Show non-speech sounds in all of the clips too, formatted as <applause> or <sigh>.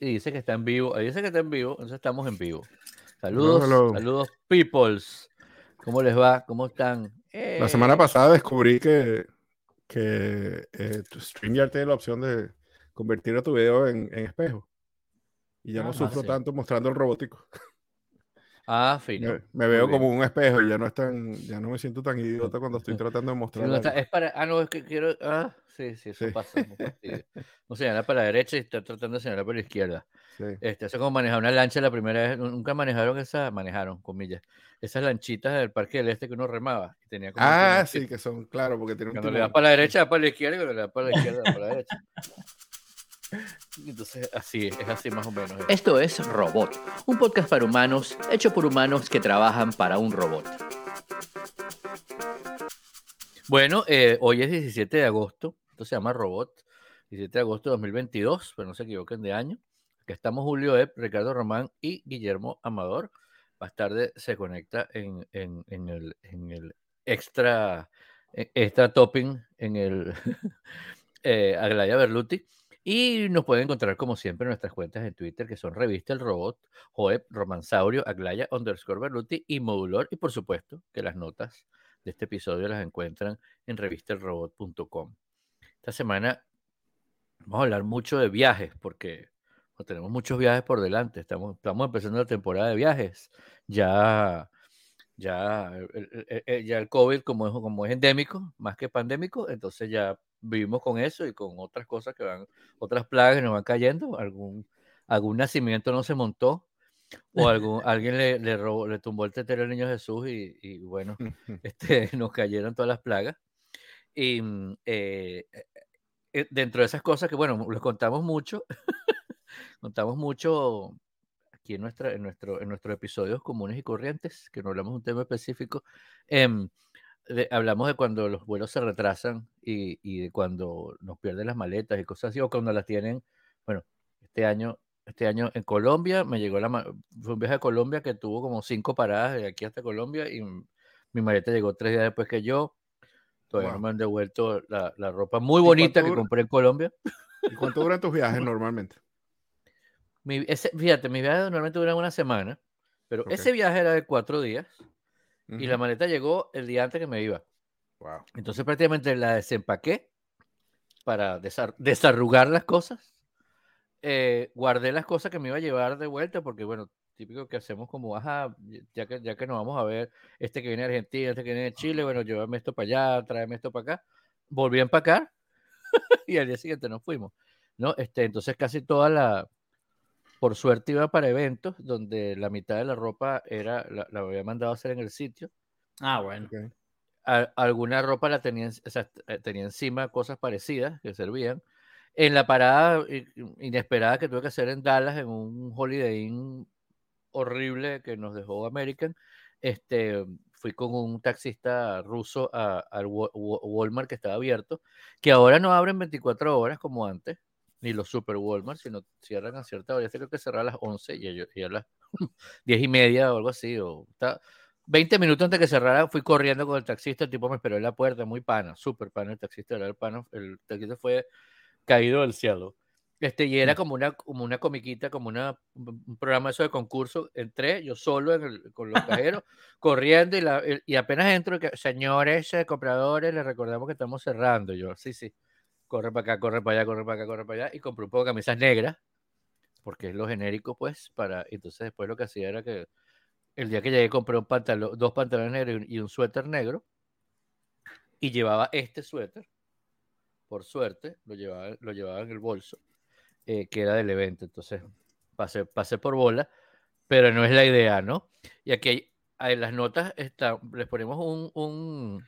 y dice que está en vivo. Ahí dice que está en vivo, entonces estamos en vivo. Saludos, saludos, peoples. ¿Cómo les va? ¿Cómo están? La semana eh. pasada descubrí que, que eh, StreamYard tiene la opción de convertir a tu video en, espejo. Y ya no ah, sufro tanto mostrando el robótico. <laughs> Ah, fino. Me, veo como un espejo y ya no es tan, ya no me siento tan idiota cuando estoy <laughs> tratando de mostrar. No es para, ah, no, es que quiero, ah, sí, sí, eso pasa. <laughs> No señalar para la derecha y está tratando de señalar para la izquierda. Sí. Este, eso como manejar una lancha la primera vez, nunca manejaron esa, manejaron, comillas, esas lanchitas del Parque del Este que uno remaba. Y tenía ah, sí, que son, claro, porque tiene un Cuando le das para la derecha, para la izquierda, y cuando le das para la izquierda, para la derecha. <laughs> <laughs> Entonces, así es, así más o menos. Esto es Robot, un podcast para humanos, hecho por humanos que trabajan para un robot. Bueno, eh, hoy es 17 de agosto, esto se llama Robot, 17 de agosto de 2022, pero no se equivoquen de año. Aquí estamos Julio Epp, Ricardo Román y Guillermo Amador. Más tarde se conecta en, el, extra, e, extra topping en el <laughs> eh, Aglaya Berluti. Y nos pueden encontrar como siempre en nuestras cuentas de Twitter, que son Revista El Robot, Joep, Romansaurio, Aglaya, underscore Berluti y Modulor. Y por supuesto que las notas de este episodio las encuentran en revistelrobot.com. Esta semana vamos a hablar mucho de viajes, porque tenemos muchos viajes por delante. Estamos, estamos empezando la temporada de viajes. Ya, ya, ya el COVID, como es, como es endémico, más que pandémico, entonces ya vivimos con eso y con otras cosas que van, otras plagas que nos van cayendo, algún, algún nacimiento no se montó, o algún, <laughs> alguien le, le, robó, le tumbó el tetero al niño Jesús y, y bueno, <laughs> <laughs> este, nos cayeron todas las plagas. Y mm, eh, eh, eh, dentro de esas cosas que, bueno, les contamos mucho, contamos mucho aquí en, nuestra, en, nuestro, en nuestros episodios comunes y corrientes, que no hablamos de un tema específico. Eh, hablamos de cuando los vuelos se retrasan y, y, de cuando nos pierden las maletas y cosas así, o cuando las tienen, bueno, este año, este año en Colombia, me llegó la, fue un viaje a Colombia que tuvo como cinco paradas de aquí hasta Colombia y mi maleta llegó tres días después que yo, todavía no me han devuelto la, la ropa muy bonita que compré en Colombia. ¿Y cuánto duran tus viajes <laughs> normalmente? Mi, ese, fíjate, mis viajes normalmente duran una semana, pero ese viaje era de cuatro días y la maleta llegó el día antes que me iba. Wow. Entonces prácticamente la desempaqué para desarrugar las cosas. Eh, guardé las cosas que me iba a llevar de vuelta porque, bueno, típico que hacemos como, ajá, ya que, ya que nos vamos a ver, este que viene de Argentina, este que viene de Chile, bueno, llévame esto para allá, tráeme esto para acá. Volví a empacar <laughs> y al día siguiente nos fuimos. ¿no? Este, entonces casi toda la, por suerte iba para eventos donde la mitad de la ropa era, la, había mandado a hacer en el sitio. Ah, bueno. alguna ropa la tenía, eh, tenía encima cosas parecidas que servían. En la parada inesperada que tuve que hacer en Dallas, en un Holiday Inn horrible que nos dejó American, este, fui con un taxista ruso al Walmart que estaba abierto, que ahora no abren 24 horas como antes, ni los super Walmart, sino cierran a cierta hora. creo que cerrar a las 11 y, a las <laughs> 10 y media o algo así. O, 20 minutos antes de que cerrara, fui corriendo con el taxista. El tipo me esperó en la puerta, muy pana, súper pana. El taxista era el pana. El taxista fue caído del cielo. Este, y era mm. como una, como una comiquita, como una, un programa eso de concurso. Entré yo solo con los cajeros, <laughs> corriendo y, la, y apenas entro, que, señores eh, compradores, les recordamos que estamos cerrando. Yo, sí, sí corre para acá, corre para allá, corre para acá, corre para allá, y compré un poco de camisas negras, porque es lo genérico, pues, para, entonces después lo que hacía era que el día que llegué compré un pantalón, dos pantalones negros y un suéter negro, y llevaba este suéter, por suerte, lo llevaba, lo llevaba en el bolso, eh, que era del evento, entonces pasé, pasé por bola, pero no es la idea, ¿no? Y aquí en las notas está, les ponemos un,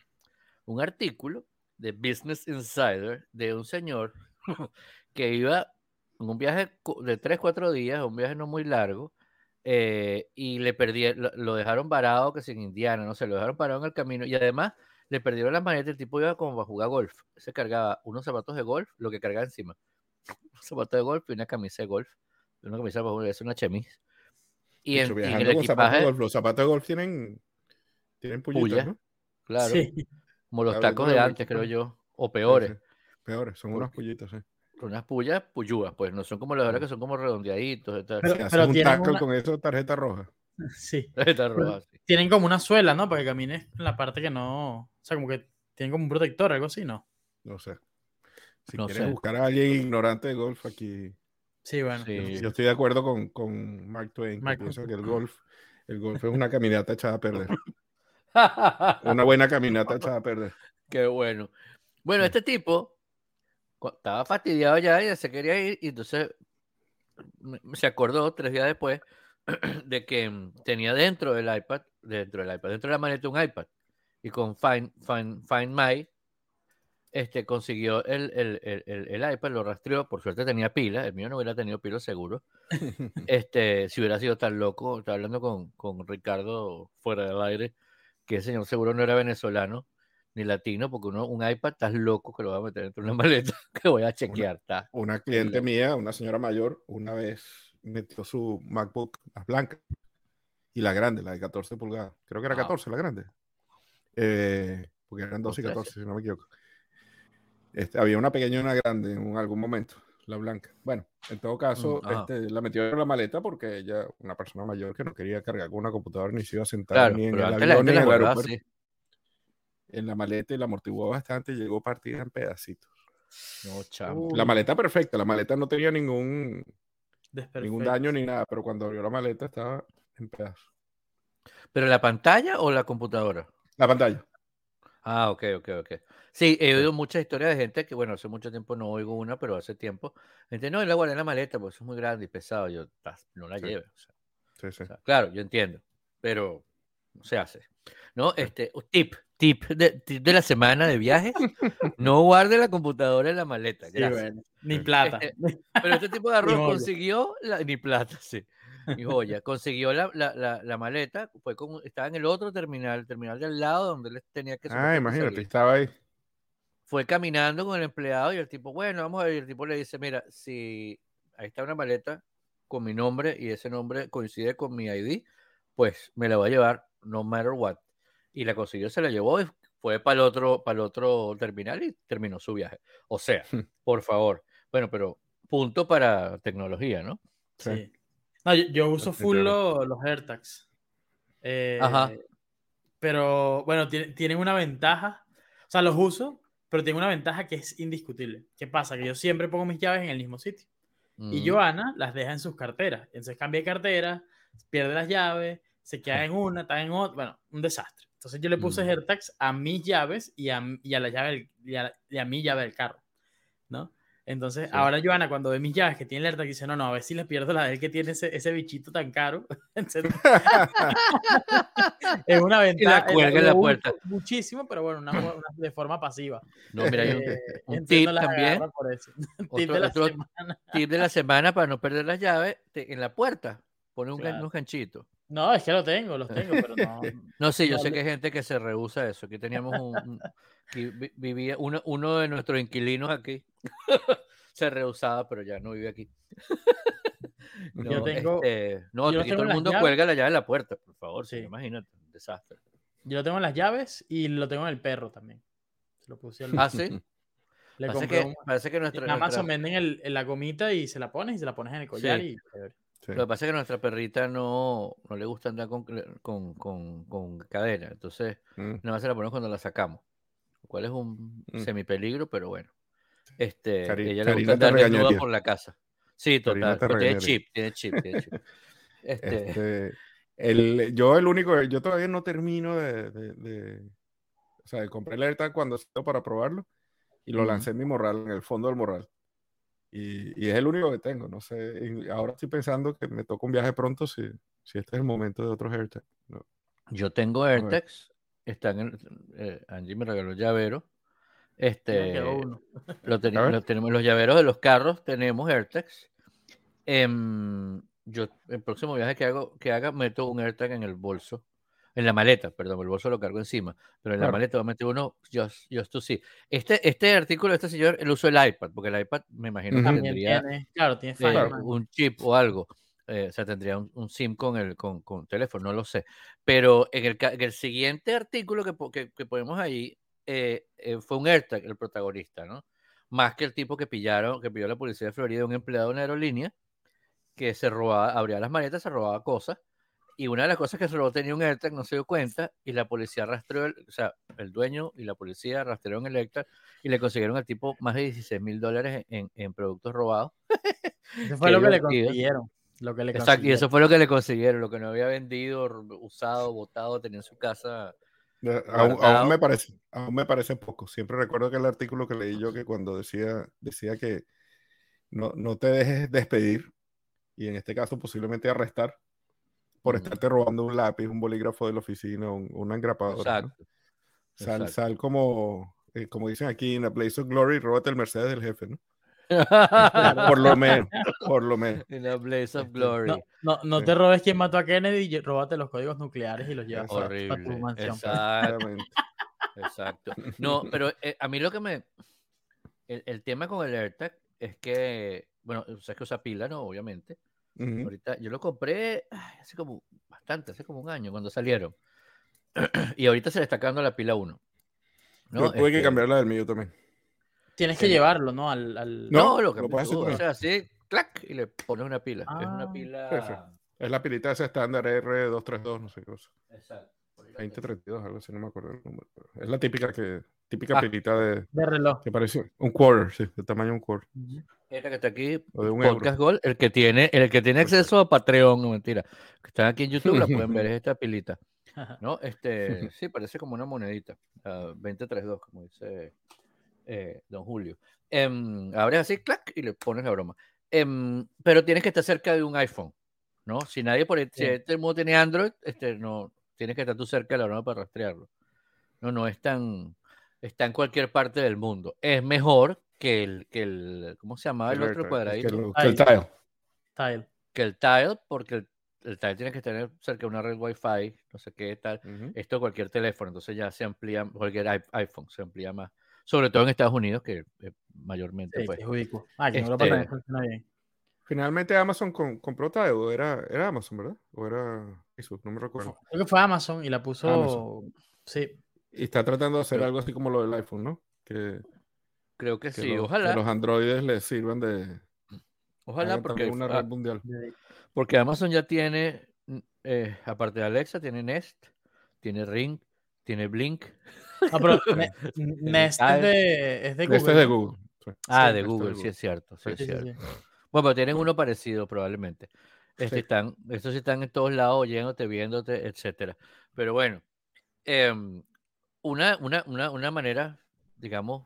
un artículo de Business Insider de un señor <laughs> que iba en un viaje de 3, 4 días, un viaje no muy largo, eh, y le perdí, lo, dejaron varado que sin Indiana, no sé, lo dejaron parado en el camino, y además le perdieron las maletas, el tipo iba como a jugar golf, se cargaba unos zapatos de golf, lo que cargaba encima, <laughs> un zapato de golf y una camisa de golf, una camisa de es una chemise. Y en, el equipaje, los zapatos de golf tienen, tienen ¿no? Claro. Como los tacos de antes, creo yo. O peores. Peores, son unos pollitos, sí. Unas pullas puyúas, pues no son como las ahora que son como redondeaditos. Pero, pero un con eso, tarjeta roja. Sí. <laughs> Tarjeta roja, sí. Tienen como una suela, ¿no? Para que camines en la parte que no. O sea, como que tienen como un protector, algo así, ¿no? No sé. Si No quieres sé. buscar a alguien ignorante de golf aquí. Sí, bueno. Sí. Yo estoy de acuerdo con, con Mark Twain, que Mark- piensa que el golf, el golf es una caminata echada a perder. <laughs> Una buena caminata echada a perder. <laughs> Qué bueno. Bueno, Sí. este tipo estaba fastidiado ya y se quería ir y entonces se acordó tres días después <clears throat> de que mm, tenía dentro del iPad, dentro del iPad, dentro de la maleta un iPad y con Find, Find, Find My este, consiguió el, el, el, el- el iPad, lo rastreó, por suerte tenía pila, el mío no hubiera tenido pila seguro. <laughs> Este, si hubiera sido tan loco, estaba hablando con, con Ricardo fuera del aire, que ese señor seguro no era venezolano ni latino, porque uno, un iPad estás loco que lo va a meter dentro de una <laughs> maleta que voy a chequear. está. Una cliente mía, una señora mayor, una vez metió su MacBook, la blanca, y la grande, la de 14 pulgadas. Creo que era Wow. 14 la grande. Eh, porque eran 12 y Por 14, si no me equivoco. Este, había una pequeña y una grande en algún momento, la blanca. Bueno, en todo caso, Mm, ajá. este, la metió en la maleta porque ella, una persona mayor que no quería cargar con una computadora ni se iba a sentar Claro, ni en el avión ni en el aeropuerto. En la maleta y la amortiguó bastante y llegó partida en pedacitos. No, chamo. La maleta perfecta, la maleta no tenía ningún, ningún daño ni nada, pero cuando abrió la maleta estaba en pedazos. ¿Pero la pantalla o la computadora? La pantalla. Ah, ok, ok, ok. Sí, he oído muchas historias de gente que, bueno, hace mucho tiempo no oigo una, pero hace tiempo. Gente, no, la guardé en la maleta, porque eso es muy grande y pesado. Yo, "Tas, no la Sí. lleve. O sea, Sí, sí. o sea, claro, yo entiendo, pero no se hace. ¿No? Este, tip, tip de, tip de la semana de viajes. <laughs> No guarde la computadora en la maleta. Bueno. Ni <laughs> plata. Este, Pero este tipo de <laughs> arroz consiguió la, ni plata, sí. Ni joya. Consiguió la, la, la, la maleta, fue con, estaba en el otro terminal, el terminal del lado donde él tenía que Ah, imagínate, salir. estaba ahí. Fue caminando con el empleado y el tipo, bueno, vamos a ver. Y el tipo le dice, mira, si ahí está una maleta con mi nombre y ese nombre coincide con mi ID, pues me la voy a llevar no matter what. Y la consiguió, se la llevó y fue para el otro, para el otro terminal y terminó su viaje. O sea, <laughs> por favor. Bueno, pero punto para tecnología, ¿no? Sí. No, yo, yo uso full Definitivamente. lo- los AirTags. Eh, Ajá. Pero bueno, tiene- tienen una ventaja. O sea, los uso, pero tienen una ventaja que es indiscutible. ¿Qué pasa? Que yo siempre pongo mis llaves en el mismo sitio. Y Mm, Joana las deja en sus carteras. Entonces cambia de cartera, pierde las llaves, se queda en una, está en otra. Bueno, un desastre. Entonces yo le puse Mm. AirTags a mis llaves y a, y a la llave del- y a, y a mi llave del carro. ¿No? Entonces, Sí. ahora Joana, cuando ve mis llaves que tiene el AirTag, dice: No, no, a ver si le pierdo la de él que tiene ese, ese bichito tan caro. <laughs> <laughs> Es una ventaja. eh, cuelga en la puerta. Muchísimo, pero bueno, una, una- de forma pasiva. No, mira, hay un, Eh, un entiendo tip también. por eso. <laughs> tip Otro- de la otro- semana. tip de la semana para no perder las llaves, te- en la puerta, pone un, Claro. unos ganchitos. No, es que lo tengo, los tengo, pero no. <laughs> No, sí, yo No, sé que hay gente que se rehúsa a eso. Aquí teníamos un, vivía uno, uno de nuestros inquilinos aquí. <laughs> se rehusaba, pero ya no vive aquí. <laughs> no, Yo tengo- este, no, yo aquí tengo todo el mundo llaves. cuelga la llave en la puerta, por favor. Sí. Imagínate, un desastre. Yo lo tengo en las llaves y lo tengo en el perro también. Se lo puse al Ah, sí. Le Parece que, un- parece que en nuestra, Amazon nuestra- venden el, el- la gomita y se la pones y se la pones en el collar Sí. y. Sí. Lo que pasa es que a nuestra perrita no, no le gusta andar con, con, con, con cadena. Entonces, Mm. nada más se la ponemos cuando la sacamos. Lo cual es un Mm. semipeligro, pero bueno. Este, Cari- ella le gusta andar desnuda por la casa. Sí, total. tiene chip, tiene chip, tiene chip. <laughs> Este, Este, el, yo el único, yo todavía no termino de, de, de- o sea, compré el AirTag cuando salió para probarlo y lo lancé en mi morral, en el fondo del morral. Y, y es el único que tengo, no sé. ahora estoy pensando que me toca un viaje pronto si, si este es el momento de otros AirTag. No. yo tengo. AirTags. Están en, eh, Angie me regaló el llavero. Este, uno. Lo, <laughs> lo tenemos los llaveros de los carros, tenemos AirTags. Em, yo, el próximo viaje que hago, que haga, meto un AirTag en el bolso, en la maleta, perdón, el bolso lo cargo encima, pero en la maleta meter uno just, just to see. Este, este artículo de este señor, él usó el iPad, porque el iPad me imagino que tendría tiene, claro, eh, un chip o algo. eh, o sea, tendría un, un SIM con el con, con teléfono, no lo sé. Pero en el, en el siguiente artículo que, que ponemos ahí, eh, eh, fue un AirTag el protagonista, ¿no? más que el tipo que pillaron, que pilló la policía de Florida, un empleado de una aerolínea, que se robaba, abría las maletas, se robaba cosas, y una de las cosas que se robó tenía un AirTag, no se dio cuenta, y la policía rastreó, o sea, el dueño y la policía rastrearon el AirTag y le consiguieron al tipo más de 16 mil dólares en, en, productos robados. <laughs> Eso <laughs> fue lo que le consiguieron. Lo que le Exacto, y eso fue lo que le consiguieron, lo que no había vendido, usado, botado, tenía en su casa. Aún, me parece, aún me parece poco. Siempre recuerdo que el artículo que leí yo que cuando decía, decía que no, no te dejes despedir y en este caso posiblemente arrestar por estarte robando un lápiz, un bolígrafo de la oficina, un, una engrapadora. Sal, sal como, eh, como dicen aquí, en la Place of Glory, róbate el Mercedes del jefe, ¿no? <laughs> por lo menos, por lo menos. En la Blaze of Glory. No, no, te robes quien mató a Kennedy y róbate los códigos nucleares y los llevas Horrible. a tu mansión. Exactamente. Exacto. <laughs> No, pero eh, a mí lo que me. El, el, tema con el AirTag es que, bueno, sabes que usa pila, ¿no? Obviamente. Ahorita yo lo compré hace como bastante, hace como un año cuando salieron. <clears throat> y ahorita se le está acabando la pila 1. ¿no? tuve que este cambiar la del mío también. Tienes que llevarlo, ¿no? Al, al... No, lo que lo puedes hacer. O sea, así, clac, y le pones una pila. Es una ah. pila. Es la pilita esa estándar R232, no sé qué cosa. Exacto. 2032, algo así, no me acuerdo el número. Es la típica que típica ah, pilita de, de reloj. Que parece un quarter, sí, de tamaño un quarter. Esta que está aquí, Podcast Gold, el que tiene, el que tiene acceso a Patreon, no mentira, que están aquí en YouTube, la pueden ver, es <laughs> esta pilita. <laughs> ¿No? Este, sí, parece como una monedita. Uh, 2032, como dice eh, Don Julio. Eh, abres así, clac, y le pones la broma. Em, pero tienes que estar cerca de un iPhone, ¿no? Si nadie por el, si este mundo tiene Android, este, no, tienes que estar tú cerca de la broma para rastrearlo. No, no es tan, está en cualquier parte del mundo. Es mejor que el, que el ¿cómo se llama el, otro cuadradito? Que el, tile. tile. Que el tile, porque el, el, tile tiene que tener cerca de una red Wi-Fi, no sé qué tal. Esto cualquier teléfono, entonces ya se amplía, cualquier iPhone se amplía más. Sobre todo en Estados Unidos, que eh, mayormente. Sí, pues, ah, que este, no bien. Finalmente Amazon compró Tile, o era, era Amazon, ¿verdad? O era Facebook, no me recuerdo. Creo que fue Amazon y la puso. Sí. Y está tratando de hacer algo así como lo del iPhone, ¿no? Que, Creo que, sí, ojalá. Que los androides les sirvan de. Ojalá, porque. Una red mundial. Porque Amazon ya tiene, eh, aparte de Alexa, tiene Nest, tiene Ring, tiene Blink. Ah, pero <laughs> Nest es de, es de Google. Nest es de Google. Ah, de Google, sí es cierto. Sí, es cierto. Bueno, pero tienen uno parecido probablemente. Este están, estos están en todos lados oyéndote, viéndote, etcétera. Pero bueno, em, una, una, una, una manera, digamos,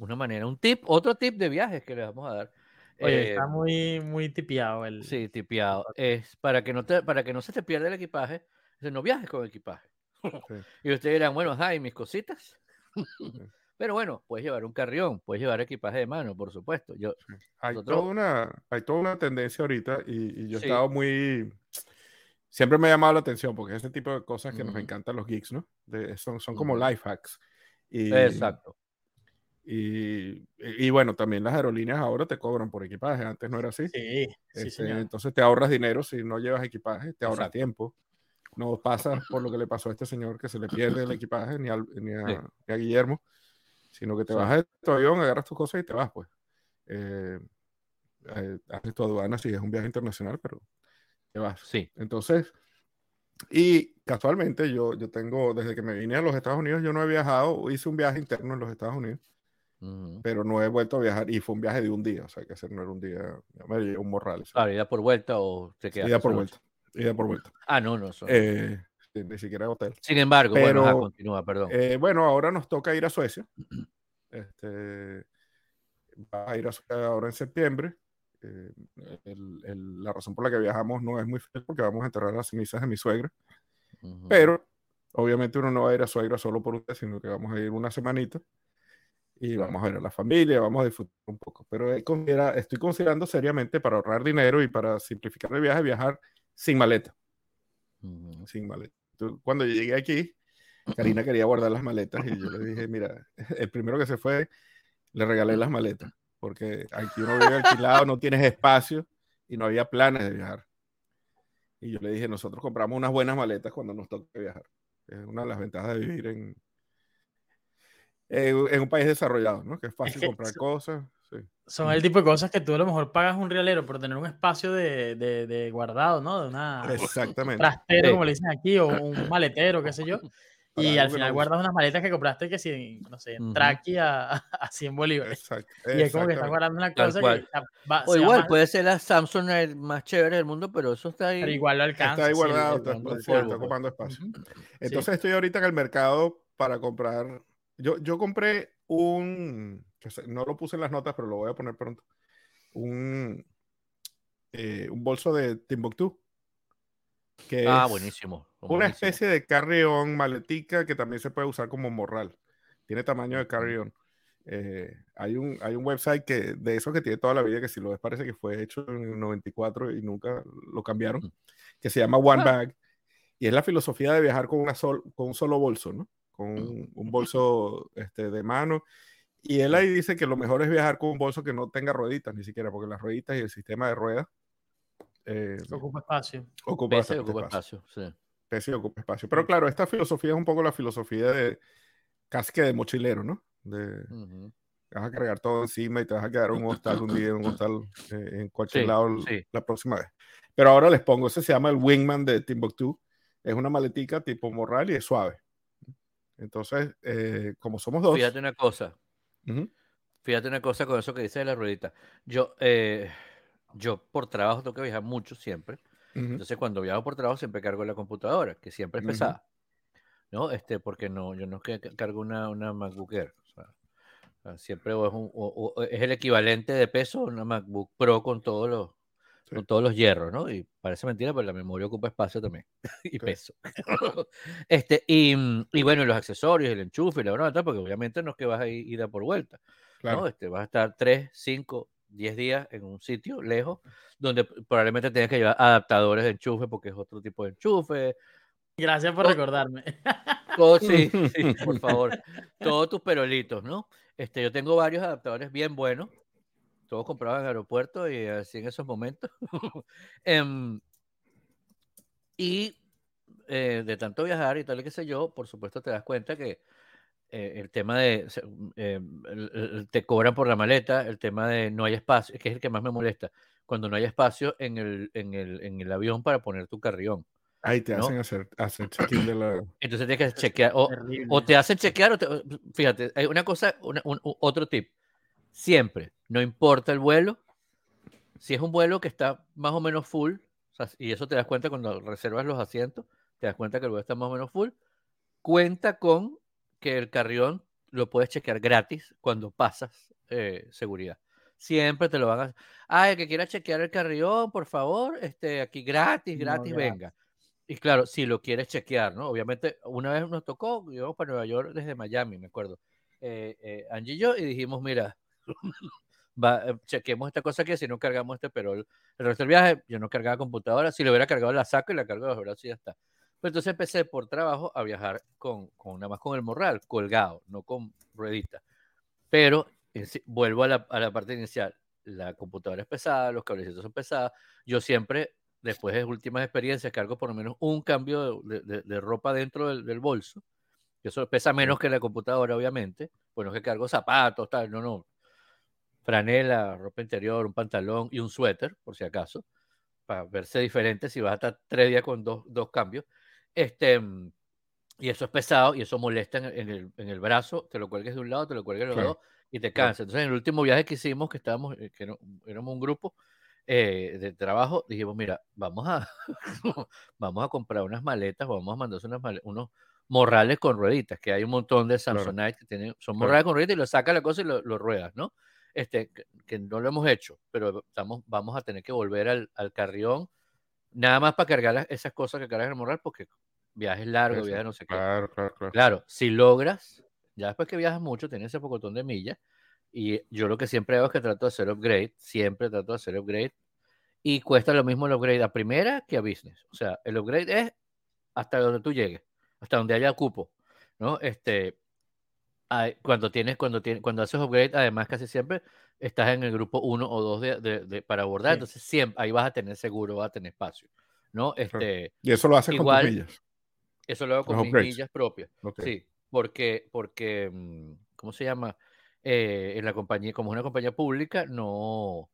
una manera, un tip, otro tip de viajes que le vamos a dar. Oye, está em, muy, muy tipiado el. Sí, tipiado. Es para que no te, para que no se te pierda el equipaje, no viajes con equipaje. <laughs> y ustedes dirán, bueno, hay mis cositas. <laughs> Pero bueno, puedes llevar un carrión, puedes llevar equipaje de mano, por supuesto. Yo, hay, toda una, hay toda una tendencia ahorita y, yo he estado muy... Siempre me ha llamado la atención porque es ese tipo de cosas que nos encantan los geeks, ¿no? son, son como life hacks. Y, Exacto. Y, y, bueno, también las aerolíneas ahora te cobran por equipaje, antes no era así. Sí, este, entonces te ahorras dinero si no llevas equipaje, te ahorras tiempo. No pasa por lo que le pasó a este señor que se le pierde el equipaje ni, ni, a, Guillermo, sino que te vas a tu avión, agarras tus cosas y te vas, pues. Eh, eh, haces tu aduana si es un viaje internacional, pero te vas. Sí. Entonces, y casualmente yo, yo tengo, desde que me vine a los Estados Unidos, yo no he viajado, hice un viaje interno en los Estados Unidos pero no he vuelto a viajar y fue un viaje de un día, o sea, que hacer no era un día, me un morral. Ah, ida por vuelta o te quedas. Ida por vuelta, ida por vuelta. Ah, no, no. Eh, ni siquiera hotel. Sin embargo, bueno, continúa, perdón. Eh, bueno, ahora nos toca ir a Suecia. Este, va a ir a Suecia ahora en septiembre. Eh, la razón por la que viajamos no es muy feliz porque vamos a enterrar las cenizas de mi suegra. Pero obviamente uno no va a ir a suegra solo por usted, sino que vamos a ir una semanita y vamos a ver a la familia, vamos a disfrutar un poco. Pero estoy considerando seriamente para ahorrar dinero y para simplificar el viaje, viajar sin maleta. Sin maleta. cuando yo llegué aquí, Karina <clears throat> quería guardar las maletas y yo le dije, mira, <laughs> el primero que se fue, le regalé las maletas, porque aquí uno vive alquilado, no tienes espacio y no había planes de viajar. Y yo le dije, nosotros compramos unas buenas maletas cuando nos toque viajar. Es una de las ventajas de vivir en, en, en un país desarrollado, ¿no? Que es fácil que comprar eso- cosas. Sí. Son el tipo de cosas que tú a lo mejor pagas un realero por tener un espacio de, de- de guardado, ¿no? De una Exactamente. trastero, Sí. como le dicen aquí, o un maletero, qué sé yo. <clears throat> Para Y al final no guardas unas maletas que compraste que si, no sé, en Ujú. Traki a, a 100 bolívares. Exacto. Y es como que estás guardando una cosa que va- O igual, más- puede ser la Samsung el más chévere del mundo, pero eso está ahí. pero igual lo alcanza. Está ahí sí, guardado, el- está, está- está ocupando espacio. Ujú. Entonces estoy ahorita en el mercado para comprar. Yo, yo compré un. No lo puse en las notas, pero lo voy a poner pronto. Un, eh, un bolso de Timbuktu. Que Ah, es buenísimo. Una buenísimo. especie de carry-on maletica que también se puede usar como morral. Tiene tamaño de carry-on. Eh, hay, un, hay un website que, de eso que tiene toda la vida, que si lo ves parece que fue hecho en el 94 y nunca lo cambiaron, que se llama One. Bag. Y es la filosofía de viajar con, una sol, con un solo bolso, ¿no? Con un, un bolso este, de mano. Y él ahí dice que lo mejor es viajar con un bolso que no tenga rueditas ni siquiera, porque las rueditas y el sistema de ruedas eh, Ocupa espacio. ocupa bastante ocupa espacio espacio. sí. especie ocupa espacio. Pero claro, esta filosofía es un poco la filosofía de casi que de mochilero, ¿no? De Ujú. vas a cargar todo encima y te vas a quedar en un hostal un día, en un hostal eh, en cualquier Sí, lado sí. la próxima vez. Pero ahora les pongo, ese se llama el Wingman de Timbuktu. Es una maletica tipo morral y es suave. Entonces, eh, como somos dos, Fíjate una cosa. Fíjate una cosa con eso que dice de la ruedita. Yo, eh, yo por trabajo tengo que viajar mucho siempre. Entonces, cuando viajo por trabajo, siempre cargo la computadora, que siempre es pesada. ¿No? Este, porque no, yo no cargo una, una MacBook Air. o sea, siempre o es, un- o- o es el equivalente de peso una MacBook Pro con todos los, Sí. con todos los hierros, ¿no? Y parece mentira, pero la memoria ocupa espacio también. <laughs> y peso. <laughs> este, y, mm, y bueno, y los accesorios, el enchufe la broma, porque obviamente no es que vas a ir ida por vuelta. claro. ¿no? Este, vas a estar 3, 5, 10 días en un sitio lejos, donde probablemente tengas que llevar adaptadores de enchufe porque es otro tipo de enchufe. Gracias por Oh. recordarme. <laughs> Todo, sí, sí, por favor. Todos tus perolitos, ¿no? Este, yo tengo varios adaptadores bien buenos, todos comprados en aeropuerto y así en esos momentos. <laughs> Em, y eh, de tanto viajar y tal y qué sé yo, por supuesto te das cuenta que eh, el tema de eh, te cobran por la maleta, el tema de no hay espacio, que es el que más me molesta, cuando no hay espacio en el, en el, en el avión para poner tu carrión. Ahí te ¿no? hacen hacer, hacer check-in de la... <clears throat> Entonces tienes que chequear, o, o te hacen chequear, o te- fíjate, hay una cosa, una- un- un- otro tip, siempre, no importa el vuelo, si es un vuelo que está más o menos full, o sea, y eso te das cuenta cuando reservas los asientos, te das cuenta que el vuelo está más o menos full, cuenta con que el carrión lo puedes chequear gratis cuando pasas eh, seguridad. Siempre te lo van a... Ah, el que quiera chequear el carrión, por favor, este, aquí gratis, gratis. venga. Y claro, si lo quieres chequear, ¿no? Obviamente, una vez nos tocó, íbamos para Nueva York desde Miami, me acuerdo, eh, eh, Angie y yo, y dijimos, mira, <laughs> va, eh, chequemos esta cosa aquí, si no cargamos este, pero el, resto del viaje, yo no cargaba computadora, si lo hubiera cargado la saco y la cargo de los brazos y ya está. Pues entonces empecé por trabajo a viajar con, con nada más con el morral, colgado, no con ruedita. Pero sí, vuelvo a la, a la parte inicial. La computadora es pesada, los cablecitos son pesados. Yo siempre, después de últimas experiencias, cargo por lo menos un cambio de, de- de ropa dentro del, del bolso. que Eso pesa menos que la computadora, obviamente. Bueno, que cargo zapatos, tal, no, no. Franela, ropa interior, un pantalón y un suéter, por si acaso, para verse diferente si vas a estar tres días con dos, dos cambios. Este, mm, y eso es pesado y eso molesta en, el- en el, en el brazo, te lo cuelgues de un lado, te lo cuelgues de los Claro. dos y te Claro. cansa. Entonces, en el último viaje que hicimos, que estábamos, eh, que no- éramos un grupo eh, de trabajo, dijimos, mira, vamos a, <laughs> vamos a comprar unas maletas, vamos a mandarse unas male- unos morrales con rueditas, que hay un montón de Claro. Samsonite que tienen, son Claro. morrales con rueditas y lo saca la cosa y lo, lo ruedas, ¿no? Este, que, no lo hemos hecho, pero estamos, vamos a tener que volver al, al carrión, nada más para cargar las- esas cosas que cargas en el morral, porque viajes largos, viajes no sé qué. Claro, claro, claro. Claro, si logras, ya después que viajas mucho, tienes ese pocotón de millas, y yo lo que siempre hago es que trato de hacer upgrade, siempre trato de hacer upgrade, y cuesta lo mismo el upgrade a primera que a business. O sea, el upgrade es hasta donde tú llegues, hasta donde haya cupo, ¿no? Este, hay- cuando tienes, cuando tienes, cuando haces upgrade, además casi siempre estás en el grupo 1 o 2 de, de- de- para abordar, Sí. entonces siempre ahí vas a tener seguro, vas a tener espacio, ¿no? Este, Y eso lo haces con Igual- tus millas. eso lo hago con Los mis upgrades. millas propias. Ok. Sí, porque, porque mm, ¿cómo se llama? Eh, en la compañía, como una compañía pública, no, o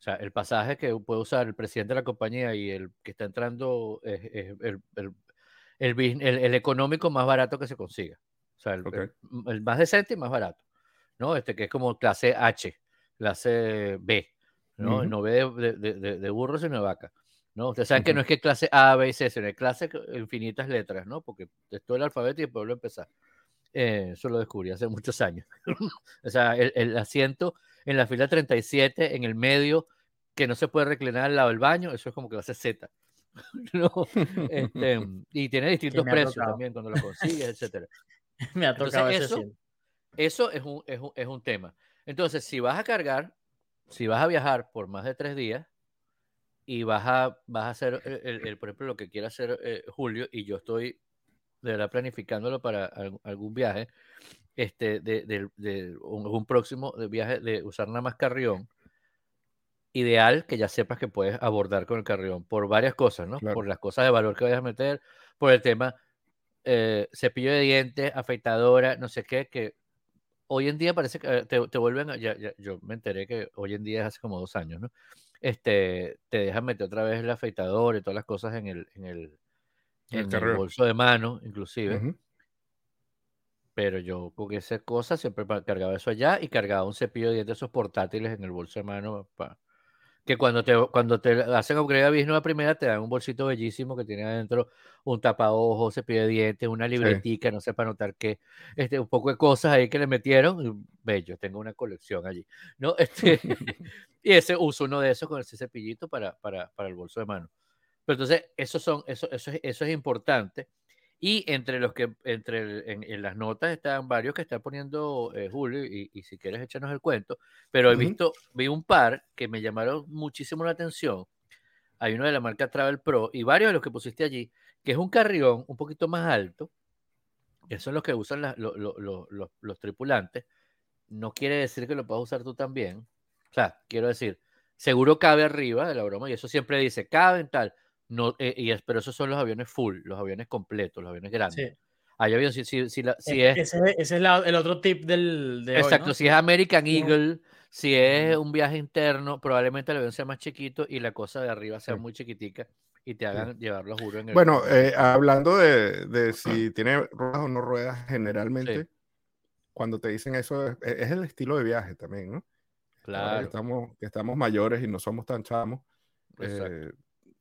sea, el pasaje que puede usar el presidente de la compañía y el que está entrando es, es el, el, el- el económico más barato que se consiga. Sea, el, Ok. el- el más decente y más barato. ¿no? Este que es como clase H, clase B, ¿no? Ujú. No B de, de, de- de- de burro, sino de vaca. ¿no? Ustedes saben que no es que clase A, B y C, sino hay clase infinitas letras, ¿no? Porque es todo el alfabeto y a empezar. Eh, eso lo descubrí hace muchos años. <laughs> o sea, el, el asiento en la fila 37, en el medio, que no se puede reclinar al lado del baño, eso es como clase Z. <laughs> ¿no? <laughs> Este, y tiene distintos precios tocado. también cuando lo consigues, etcétera. <laughs> Me ha tocado eso-. Eso es un, es un, es un tema. Entonces, si vas a cargar, si vas a viajar por más de tres días y vas a, vas a hacer, el, el- el- por ejemplo, lo que quiera hacer eh, Julio, y yo estoy de verdad planificándolo para algún, algún viaje, este, de, de- de un, un próximo de viaje de usar nada más carrión, ideal que ya sepas que puedes abordar con el carrión por varias cosas, ¿no? Claro. Por las cosas de valor que vayas a meter, por el tema eh, cepillo de dientes, afeitadora, no sé qué, que hoy en día parece que eh, te, te vuelven, a- ya, ya- yo me enteré que hoy en día es hace como dos años, ¿no? Este, te dejan meter otra vez el afeitador y todas las cosas en el, en el, En el en el carrión. bolso de mano, inclusive, pero yo con esa cosa siempre cargaba eso allá y cargaba un cepillo de dientes esos portátiles en el bolso de mano pa- que cuando te, cuando te hacen upgrade a a primera te dan un bolsito bellísimo que tiene adentro un tapaojos, cepillo de dientes, una libretica, no sé para notar qué, este, un poco de cosas ahí que le metieron, bello, tengo una colección allí, ¿no? <laughs> Este, <laughs> y ese uso uno de esos con ese cepillito para, para, para el bolso de mano. Pero entonces, eso, son, eso, eso, es, eso es importante. Y entre los que, entre el- en, en las notas están varios que están poniendo eh, Julio, y, y si quieres échanos el cuento, pero he visto, vi un par que me llamaron muchísimo la atención. Hay uno de la marca Travel Pro y varios de los que pusiste allí, que es un carrión un poquito más alto, que son los que usan las- lo- lo- lo- los, los tripulantes. No quiere decir que lo puedas usar tú también. O sea, quiero decir, seguro cabe arriba de la broma, y eso siempre dice, cabe en tal. No, eh, y es, pero esos son los aviones full, los aviones completos, los aviones grandes. Sí. Hay aviones, si, si, si la- si es, ese, ese es la- el otro tip del, de hoy, exacto, ¿no? si es American No. Eagle, si es un viaje interno, probablemente el avión sea más chiquito y la cosa de arriba sea Sí. muy chiquitica y te hagan llevarlo, juro, en el... Bueno, eh, hablando de, de si tiene ruedas o no ruedas, generalmente, Sí. cuando te dicen eso, es, es el estilo de viaje también, ¿no? Que claro, estamos, que estamos mayores y no somos tan chamos, exacto. eh,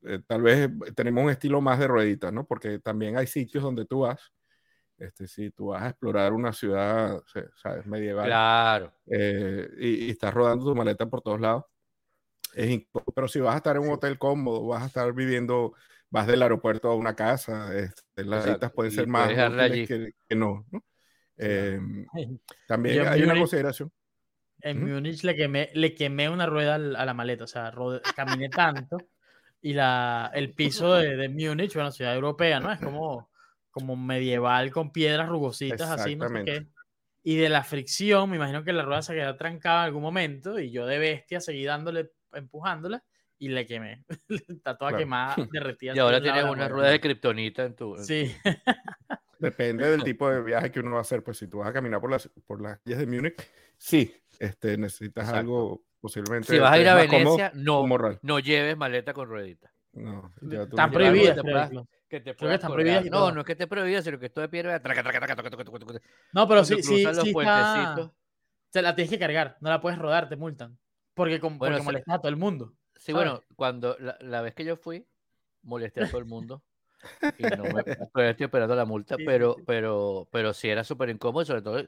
eh, tal vez tenemos un estilo más de rueditas, ¿no? Porque también hay sitios donde tú vas, este, si tú vas a explorar una ciudad, ¿sabes? Medieval, Claro, eh, y, y estás rodando tu maleta por todos lados, es pero si vas a estar en un hotel cómodo, vas a estar viviendo, vas del aeropuerto a una casa, este, las rueditas pueden ser más que, que no, ¿no? Eh, <laughs> también hay una consideración. En Ujú. Múnich le quemé, le quemé una rueda a la maleta, o sea, caminé tanto y la, el piso de, de Múnich, bueno, ciudad europea, ¿no? Es como, como medieval con piedras rugositas, así, no sé qué. Y de la fricción, me imagino que la rueda se quedó trancada en algún momento y yo de bestia seguí dándole, empujándola y le quemé. <laughs> Está toda Claro. quemada, <laughs> derretida. y ahora tienes una rueda. de kriptonita en tu... Sí, <laughs> Depende del tipo de viaje que uno va a hacer. Pues si tú vas a caminar por las, por las calles de Múnich, sí, este, necesitas Exacto. algo posiblemente. Si vas a te ir a Venecia, no, no lleves maleta con rueditas. No, ya tú están no- prohibidas, prohibidas. te. Que te puedas están prohibidas No, no es que esté prohibida, sino que esto de piedra... No, pero los está- puentecitos. te la tienes que cargar, no la puedes rodar, te multan. Porque, com- Bueno, porque sí. molestas a todo el mundo. Sí, ¿sabes? bueno, cuando la, la vez que yo fui, molesté a todo el mundo y no me <laughs> estoy esperando la multa, Sí, pero, sí. pero, pero sí era súper incómodo, y sobre todo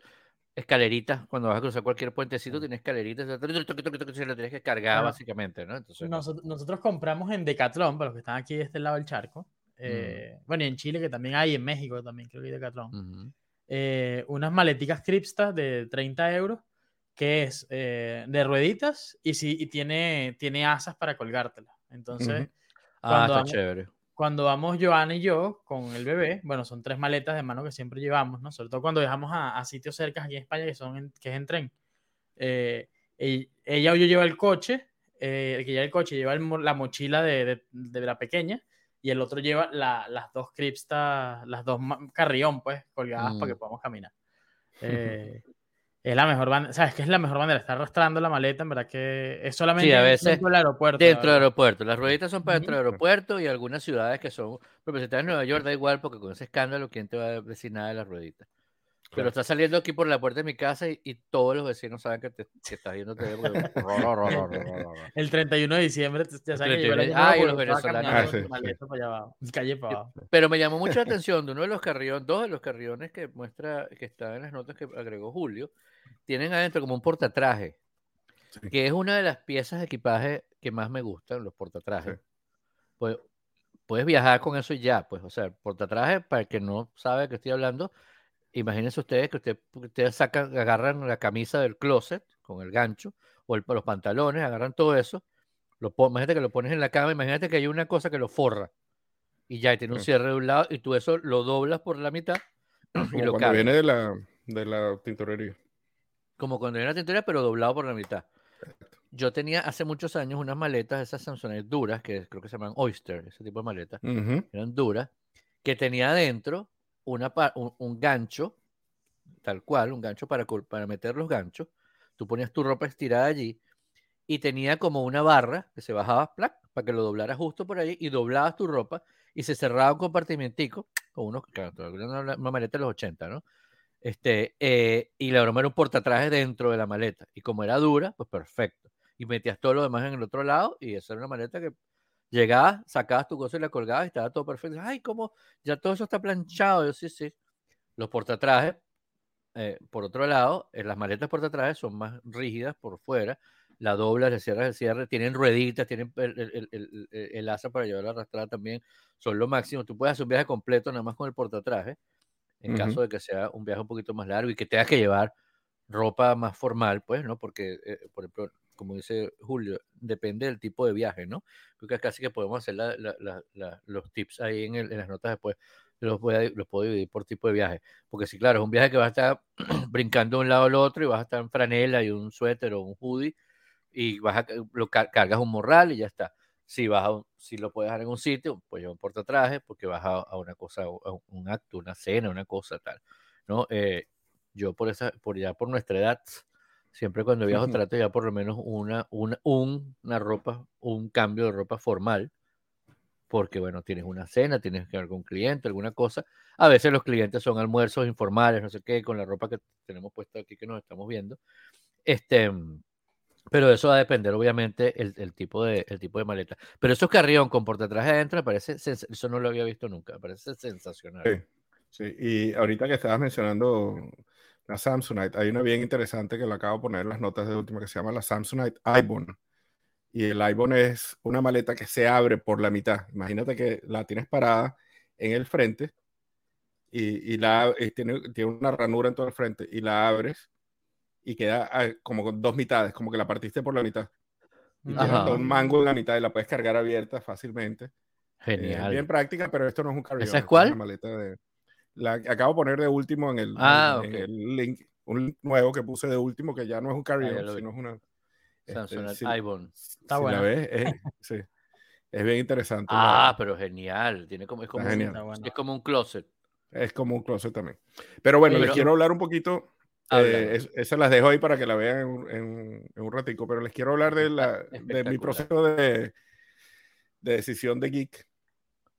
escaleritas, cuando vas a cruzar cualquier puentecito, tienes escaleritas, se lo tienes que cargar Bueno, básicamente, ¿no? Entonces, no. Nosotros, nosotros compramos en Decathlon, para los que están aquí de este lado del charco. Mm. eh, Bueno, y en Chile, que también hay, en México también creo que hay Decathlon. Eh, unas maleticas Cripsta de 30 euros, que es eh, de rueditas y, sí, y tiene, tiene asas para colgártela. Entonces. Ah, cuando está vamos- chévere. Cuando vamos Joana y yo con el bebé, bueno, son tres maletas de mano que siempre llevamos, ¿no? Sobre todo cuando viajamos a, a sitios cerca aquí en España que, son en- que es en tren. Eh, ella o yo lleva el coche, eh, el que lleva el coche lleva el la mochila de, de- de la pequeña y el otro lleva la- las dos cripstas, las dos carrión, pues, colgadas para que Mm. podamos caminar. <laughs> Eh, Es la mejor manera, sabes que es la mejor manera, está arrastrando la maleta, en verdad que es solamente Sí, a veces dentro del aeropuerto. Dentro del aeropuerto. Las rueditas son para dentro del aeropuerto y algunas ciudades que son. Pero si estás en Nueva York, da igual, porque con ese escándalo, ¿quién te va a decir nada de las rueditas? Pero Claro. está saliendo aquí por la puerta de mi casa y, y todos los vecinos saben que, te, que estás viendo TV. porque- <laughs> El 31 de diciembre, te- ya sabes que llegó el 31, año nuevo ay, porque los venezolanos. caminando Ah, con sí, tu maleta para allá abajo, calle para abajo. Pero me llamó mucho la <laughs> atención de uno de los carriones, dos de los carriones que muestra, que está en las notas que agregó Julio, tienen adentro como un portatraje, Sí. que es una de las piezas de equipaje que más me gustan, los portatrajes. Sí. Pues puedes viajar con eso y ya, pues, o sea, el portatraje, para el que no sabe de qué estoy hablando, imagínense ustedes que usted- ustedes sacan, agarran la camisa del closet con el gancho, o el- los pantalones, agarran todo eso, lo imagínate que lo pones en la cama, imagínate que hay una cosa que lo forra, y ya y tiene un Sí. cierre de un lado, y tú eso lo doblas por la mitad <clears throat> y Como lo cuando cargas. viene de la, de la tintorería. Como cuando la tintura, pero doblado por la mitad. Yo tenía hace muchos años unas maletas, esas Samsonite duras, que creo que se llaman Oyster, ese tipo de maletas, Ujú. eran duras, que tenía adentro una, un, un gancho, tal cual, un gancho para, para meter los ganchos. Tú ponías tu ropa estirada allí y tenía como una barra que se bajaba, ¡plac! para que lo doblaras justo por ahí y doblabas tu ropa y se cerraba un compartimentico con unos, claro, una, una maleta de los 80, ¿no? Este, eh, y la broma era un portatrajes dentro de la maleta. Y como era dura, pues perfecto. Y metías todo lo demás en el otro lado y esa era una maleta que llegabas, sacabas tu cosa y la colgabas y estaba todo perfecto. Ay, ¿cómo? Ya todo eso está planchado. Yo sí, sí. Los portatrajes, eh, por otro lado, eh, las maletas portatrajes son más rígidas por fuera. La doblas, le cierras el cierre, tienen rueditas, tienen el, el- el asa para llevarla arrastrada también. Son lo máximo. Tú puedes hacer un viaje completo nada más con el portatraje, en caso de que sea un viaje un poquito más largo y que tengas que llevar ropa más formal, pues, ¿no? Porque, eh, por ejemplo, como dice Julio, depende del tipo de viaje, ¿no? Creo que casi que podemos hacer la- la- la- la- los tips ahí en, el- en las notas después. Los, voy a- los puedo dividir por tipo de viaje. Porque si, claro, es un viaje que vas a estar <clears throat> brincando de un lado al otro y vas a estar en franela y un suéter o un hoodie y vas a, lo car- cargas un morral y ya está. Si vas a un- si lo puedes dejar en un sitio, pues lleva un portatraje porque vas a, a una cosa, a un- acto, una cena, una cosa tal, ¿no? Eh, yo por esa, por ya por nuestra edad, siempre cuando viajo Ujú. trato ya por lo menos una, una, un- una ropa, un cambio de ropa formal, porque bueno, tienes una cena, tienes que ver con un cliente, alguna cosa. A veces los clientes son almuerzos informales, no sé qué, con la ropa que tenemos puesta aquí que nos estamos viendo. Este, pero eso va a depender, obviamente, el, el tipo, de, el tipo de maleta. Pero esos carrión con portatraje adentro, me parece, eso no lo había visto nunca, me parece sensacional. Sí, sí. Y ahorita que estabas mencionando la Samsonite, hay una bien interesante que la acabo de poner en las notas de última que se llama la Samsonite Ibon. Y el Ibon es una maleta que se abre por la mitad. Imagínate que la tienes parada en el frente y, y la, y tiene, tiene una ranura en todo el frente y la abres y queda como con dos mitades, como que la partiste por la mitad. Y hasta un mango en la mitad y la puedes cargar abierta fácilmente. Eh, Genial. bien práctica, pero esto no es un carry ¿Esa es cuál? una maleta de... La que acabo de poner de último en el, Ah, en ok. el link, un link nuevo que puse de último que ya no es un carry Ah, vi. sino es una... este, Samsonite si- Ibon. Está si buena. la ves, es, sí, es bien interesante. Ah, la- pero genial. Tiene como, es, como un, genial. Bueno. es como un closet. es como un closet también. Pero bueno, Oye, les pero- quiero hablar un poquito. Eh, es- esas las dejo ahí para que la vean en, un- en- en un ratico, pero les quiero hablar de, la, de mi proceso de, de decisión de geek.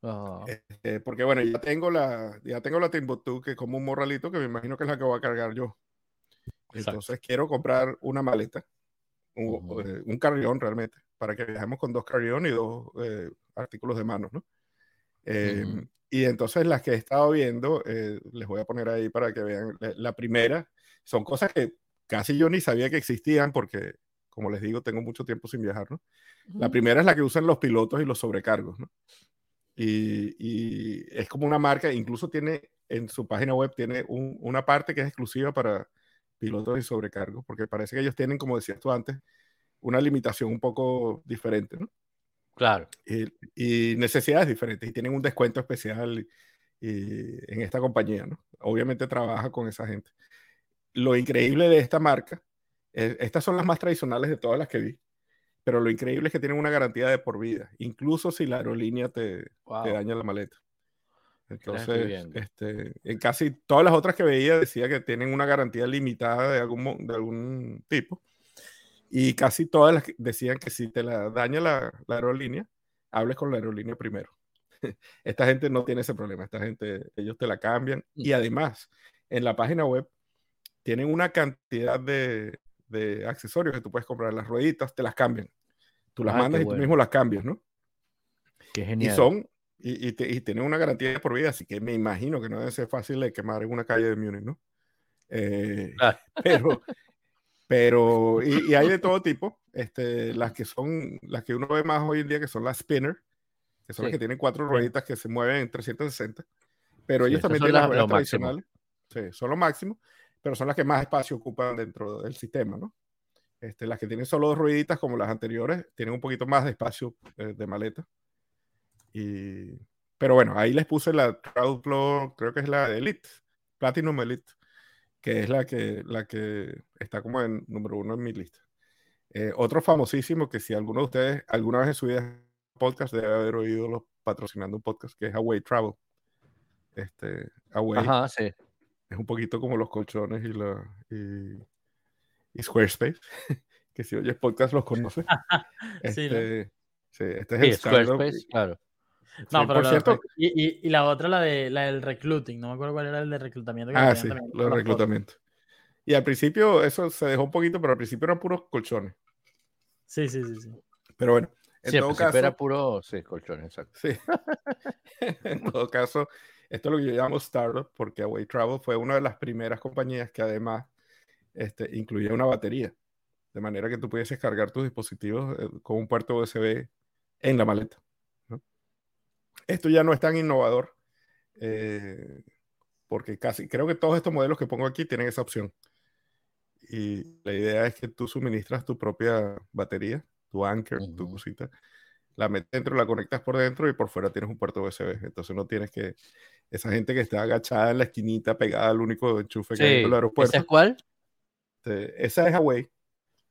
Ah, Este, porque bueno, ya tengo la, ya tengo la Timbuktu, que es como un morralito que me imagino que es la que voy a cargar yo. Exacto. Entonces quiero comprar una maleta, un, Ujú. eh, un carrión realmente, para que viajemos con dos carrión y dos eh, artículos de mano, ¿no? Eh, Ujú. Y entonces las que he estado viendo, eh, les voy a poner ahí para que vean. La, la primera, son cosas que casi yo ni sabía que existían porque, como les digo, tengo mucho tiempo sin viajar, ¿no? La primera es la que usan los pilotos y los sobrecargos, ¿no? Y, y es como una marca, incluso tiene en su página web, tiene un- una parte que es exclusiva para pilotos y sobrecargos, porque parece que ellos tienen, como decías tú antes, una limitación un poco diferente, ¿no? Claro. Y, y necesidades diferentes, y tienen un descuento especial y- y en esta compañía, ¿no? Obviamente trabaja con esa gente. Lo increíble de esta marca, eh, estas son las más tradicionales de todas las que vi, pero lo increíble es que tienen una garantía de por vida, incluso si la aerolínea te, Wow. te daña la maleta. Entonces, este, en casi todas las otras que veía decía que tienen una garantía limitada de algún, de algún tipo. Y casi todas las decían que si te la daña la, la aerolínea, hables con la aerolínea primero. <laughs> Esta gente no tiene ese problema. Esta gente, ellos te la cambian. Y además, en la página web tienen una cantidad de, de accesorios que tú puedes comprar. Las rueditas te las cambian. Tú las Ah, mandas y tú mismo las cambias, ¿no? Qué Y genial. son, y, y, te- y tienen una garantía por vida, así que me imagino que no debe ser fácil de quemar en una calle de Múnich, ¿no? Eh, Ah. <laughs> Pero, pero, y, y hay de <laughs> todo tipo, este, las que son, las que uno ve más hoy en día, que son las spinner, que son las Sí. que tienen cuatro rueditas que se mueven en 360, pero Sí, ellos también tienen las las- ruedas máximo. tradicionales, sí, son lo máximo, pero son las que más espacio ocupan dentro del sistema, ¿no? Este, las que tienen solo dos rueditas, como las anteriores, tienen un poquito más de espacio eh, de maleta. Y, pero bueno, ahí les puse la Travelpro, creo que es la Elite, Platinum Elite, que es la que, la que está como en número uno en mi lista. Eh, otro famosísimo que si alguno de ustedes alguna vez en su vida podcast debe haber oído los patrocinando un podcast que es Away Travel. Este, Away Ajá, sí. Es un poquito como los colchones y la y, y Squarespace, <laughs> que si oyes podcast los conoces. <laughs> Sí, ¿no? Este, sí, este es Sí, el. Squarespace, claro. No, Sí, pero por cierto, y, y- y la otra, la, de, la del recluting, no me acuerdo cuál era el de reclutamiento. que Ah, sí, también lo de cosas. reclutamiento. Y al principio eso se dejó un poquito, pero al principio eran puros colchones. Sí, sí, sí. sí. Pero bueno, en Sí, todo caso, era puro, sí, colchones, exacto. sí. <laughs> en todo caso, esto es lo que yo llamo startup, porque Away Travel fue una de las primeras compañías que además este, incluía una batería, de manera que tú pudieses cargar tus dispositivos eh, con un puerto USB en la maleta. ¿no? Esto ya no es tan innovador, eh, porque casi creo que todos estos modelos que pongo aquí tienen esa opción. Y la idea es que tú suministras tu propia batería, tu Anchor, tu Ujú. cosita, la metes dentro, la conectas por dentro y por fuera tienes un puerto USB. Entonces no tienes que. Esa gente que está agachada en la esquinita, pegada al único enchufe que hay en Sí, el aeropuerto. ¿esa es cuál? este, esa es Huawei,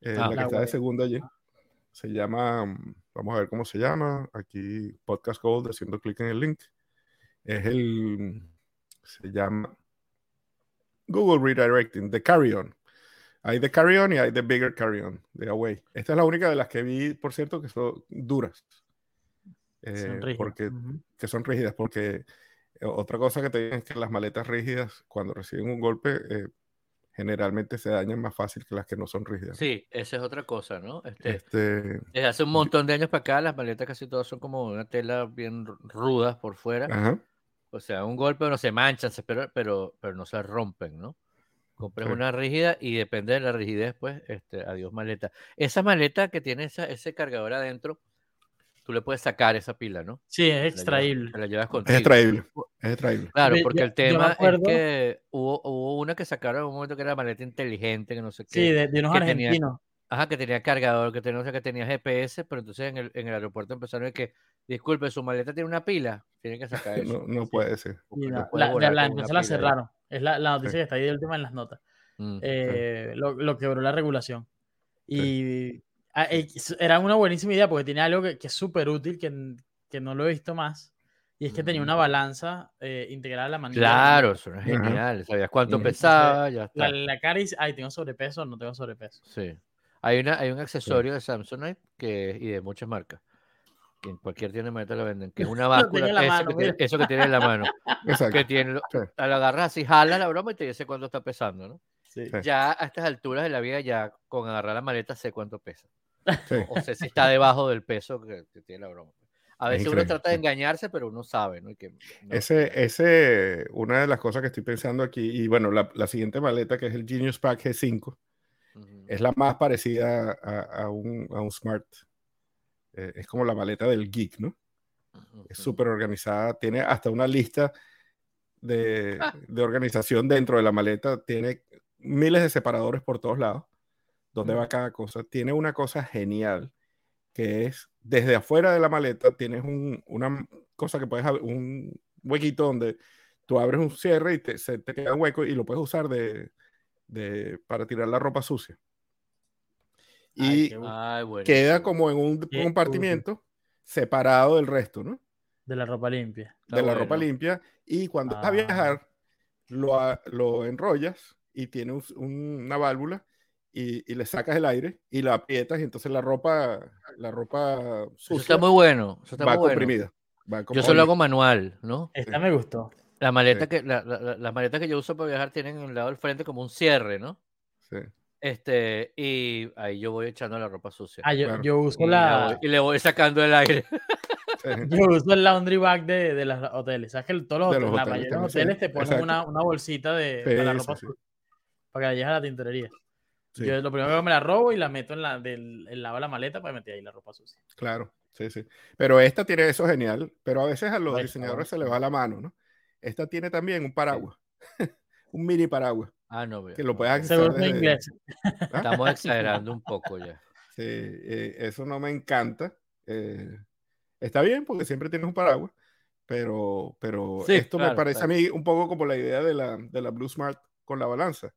eh, Ah. la que La está de segundo allí. Se llama, vamos a ver cómo se llama. Aquí, Podcast Gold, haciendo clic en el link. Es el, se llama Google Redirecting, The Carry On. Hay The Carry On y hay The Bigger Carry On de Huawei. Esta es la única de las que vi, por cierto, que son duras. Eh, Son porque, que son rígidas, porque otra cosa que te dicen es que las maletas rígidas, cuando reciben un golpe, eh, generalmente se dañan más fácil que las que no son rígidas. Sí, esa es otra cosa, ¿no? Este, Este, desde hace un montón de años para acá, las maletas casi todas son como una tela bien ru- rudas por fuera. ajá, O sea, un golpe no se manchan, se- pero, pero, pero no se rompen, ¿no? Compras Sí. una rígida y depende de la rigidez, pues, este, adiós maleta. Esa maleta que tiene esa, ese cargador adentro, tú le puedes sacar esa pila, ¿no? Sí, es la extraíble. te la llevas es contigo. extraíble, es extraíble. Claro, porque el tema es que hubo, hubo una que sacaron en un momento que era maleta inteligente, que no sé qué. Sí, de, de unos tenía- argentinos. Ajá, que tenía cargador, que tenía, o sea, que tenía GPS, pero entonces en el, en el aeropuerto empezaron a decir que, disculpe, su maleta tiene una pila, tiene que sacar <laughs> eso. No, no puede ser. no la, puede la- volar la la ahí. cerraron. Es la, la noticia Sí. que está ahí de última en las notas. Mm. Eh, lo, lo quebró la regulación. Y era una buenísima idea porque tiene algo que, que es súper útil, que, que no lo he visto más. Y es que tenía una balanza eh, integrada a la manera. Claro, eso es Ajá. genial. Sabías cuánto Ujú. pesaba, ya La, está. la cara dice, ay, tengo sobrepeso o no tengo sobrepeso. Sí. Hay, una, hay un accesorio de Samsonite que, y de muchas marcas. Que en cualquier tienda de maleta lo venden, que es una <laughs> báscula. la eso, mano, que tiene, eso que tiene en la mano. <laughs> Exacto. que tiene, Sí. lo agarras así, jala la broma y te dice cuánto está pesando, ¿no? Sí. Sí. Ya a estas alturas de la vida, ya con agarrar la maleta sé cuánto pesa. Sí. <laughs> O sé si está debajo del peso que, que tiene la broma. A Es veces uno trata de engañarse, pero uno sabe, ¿no? Y que, no. Ese, ese, una de las cosas que estoy pensando aquí, y bueno, la, la siguiente maleta que es el Genius Pack G5, Ujú. es la más parecida a, a un, a un Smart. Eh, es como la maleta del geek, ¿no? Es súper organizada, tiene hasta una lista de, Ah. de organización dentro de la maleta, tiene miles de separadores por todos lados, donde va cada cosa. Tiene una cosa genial, que es desde afuera de la maleta tienes un- una cosa que puedes, un huequito donde tú abres un cierre y te, se te queda un hueco y lo puedes usar de, de- para tirar la ropa sucia. Y Ay, bueno. queda como en un Qué compartimiento separado del resto, ¿no? De la ropa limpia. de la Ah, ropa limpia y cuando vas a Ah. viajar lo, lo enrollas y tiene un- una válvula y, y le sacas el aire y la aprietas y entonces la ropa la ropa Eso sucia está muy bueno. Eso está va muy bueno. comprimida. va Yo solo hago manual, ¿no? Esta me gustó. La maleta Sí. que, la- la- la- las maletas que yo uso para viajar tienen en el lado del frente como un cierre, ¿no? Sí, Este, y ahí yo voy echando la ropa sucia. Ah, yo, Claro. yo uso y, la y le voy sacando el aire. <laughs> sí. <laughs> yo uso el laundry bag de, de los hoteles. ¿Sabes que todos los De hoteles, la hoteles mayoría de los hoteles te ponen una, una bolsita de Sí, para la ropa sí. sucia, para que la lleves a la tintorería. Sí, Yo lo primero que hago me la robo y la meto en la del el lado de la maleta para meter ahí la ropa sucia. claro, sí, sí. Pero esta tiene eso genial, pero a veces a los diseñadores se les va la mano, ¿no? Esta tiene también un paraguas, <laughs> un mini paraguas, Ah, no, vea, que lo puedes Seguro desde- inglés. <laughs> ¿Ah? Estamos exagerando un poco ya. Sí, eh, eso no me encanta. eh, está bien porque siempre tienes un paraguas, pero, pero Sí, esto me parece claro. a mí un poco como la idea de la, de la Blue Smart con la balanza.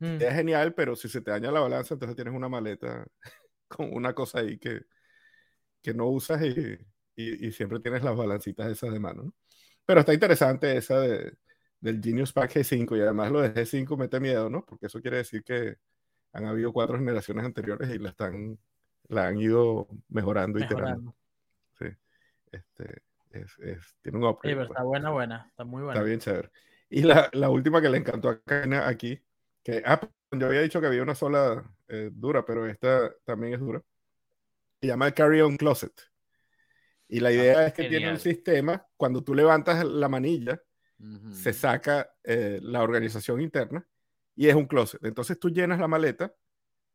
Mm. Es genial, pero si se te daña la balanza, entonces tienes una maleta <laughs> con una cosa ahí que, que no usas y, y- y siempre tienes las balancitas esas de mano. ¿no? Pero está interesante esa de, del Genius Pack G5 y además lo de G5 mete miedo, ¿no? Porque eso quiere decir que han habido cuatro generaciones anteriores y la, están, la han ido mejorando, y iterando. Sí. Este, es, es- tiene un upgrade. pero pues. está buena, buena. Está muy buena. Está bien chévere. Y la, la última que le encantó a Karina aquí, que ah, yo había dicho que había una sola eh, dura, pero esta también es dura. Se llama el Carry On Closet. Y la idea es que tiene un genial. sistema, cuando tú levantas la manilla, Ujú. se saca eh, la organización interna y es un closet. Entonces tú llenas la maleta,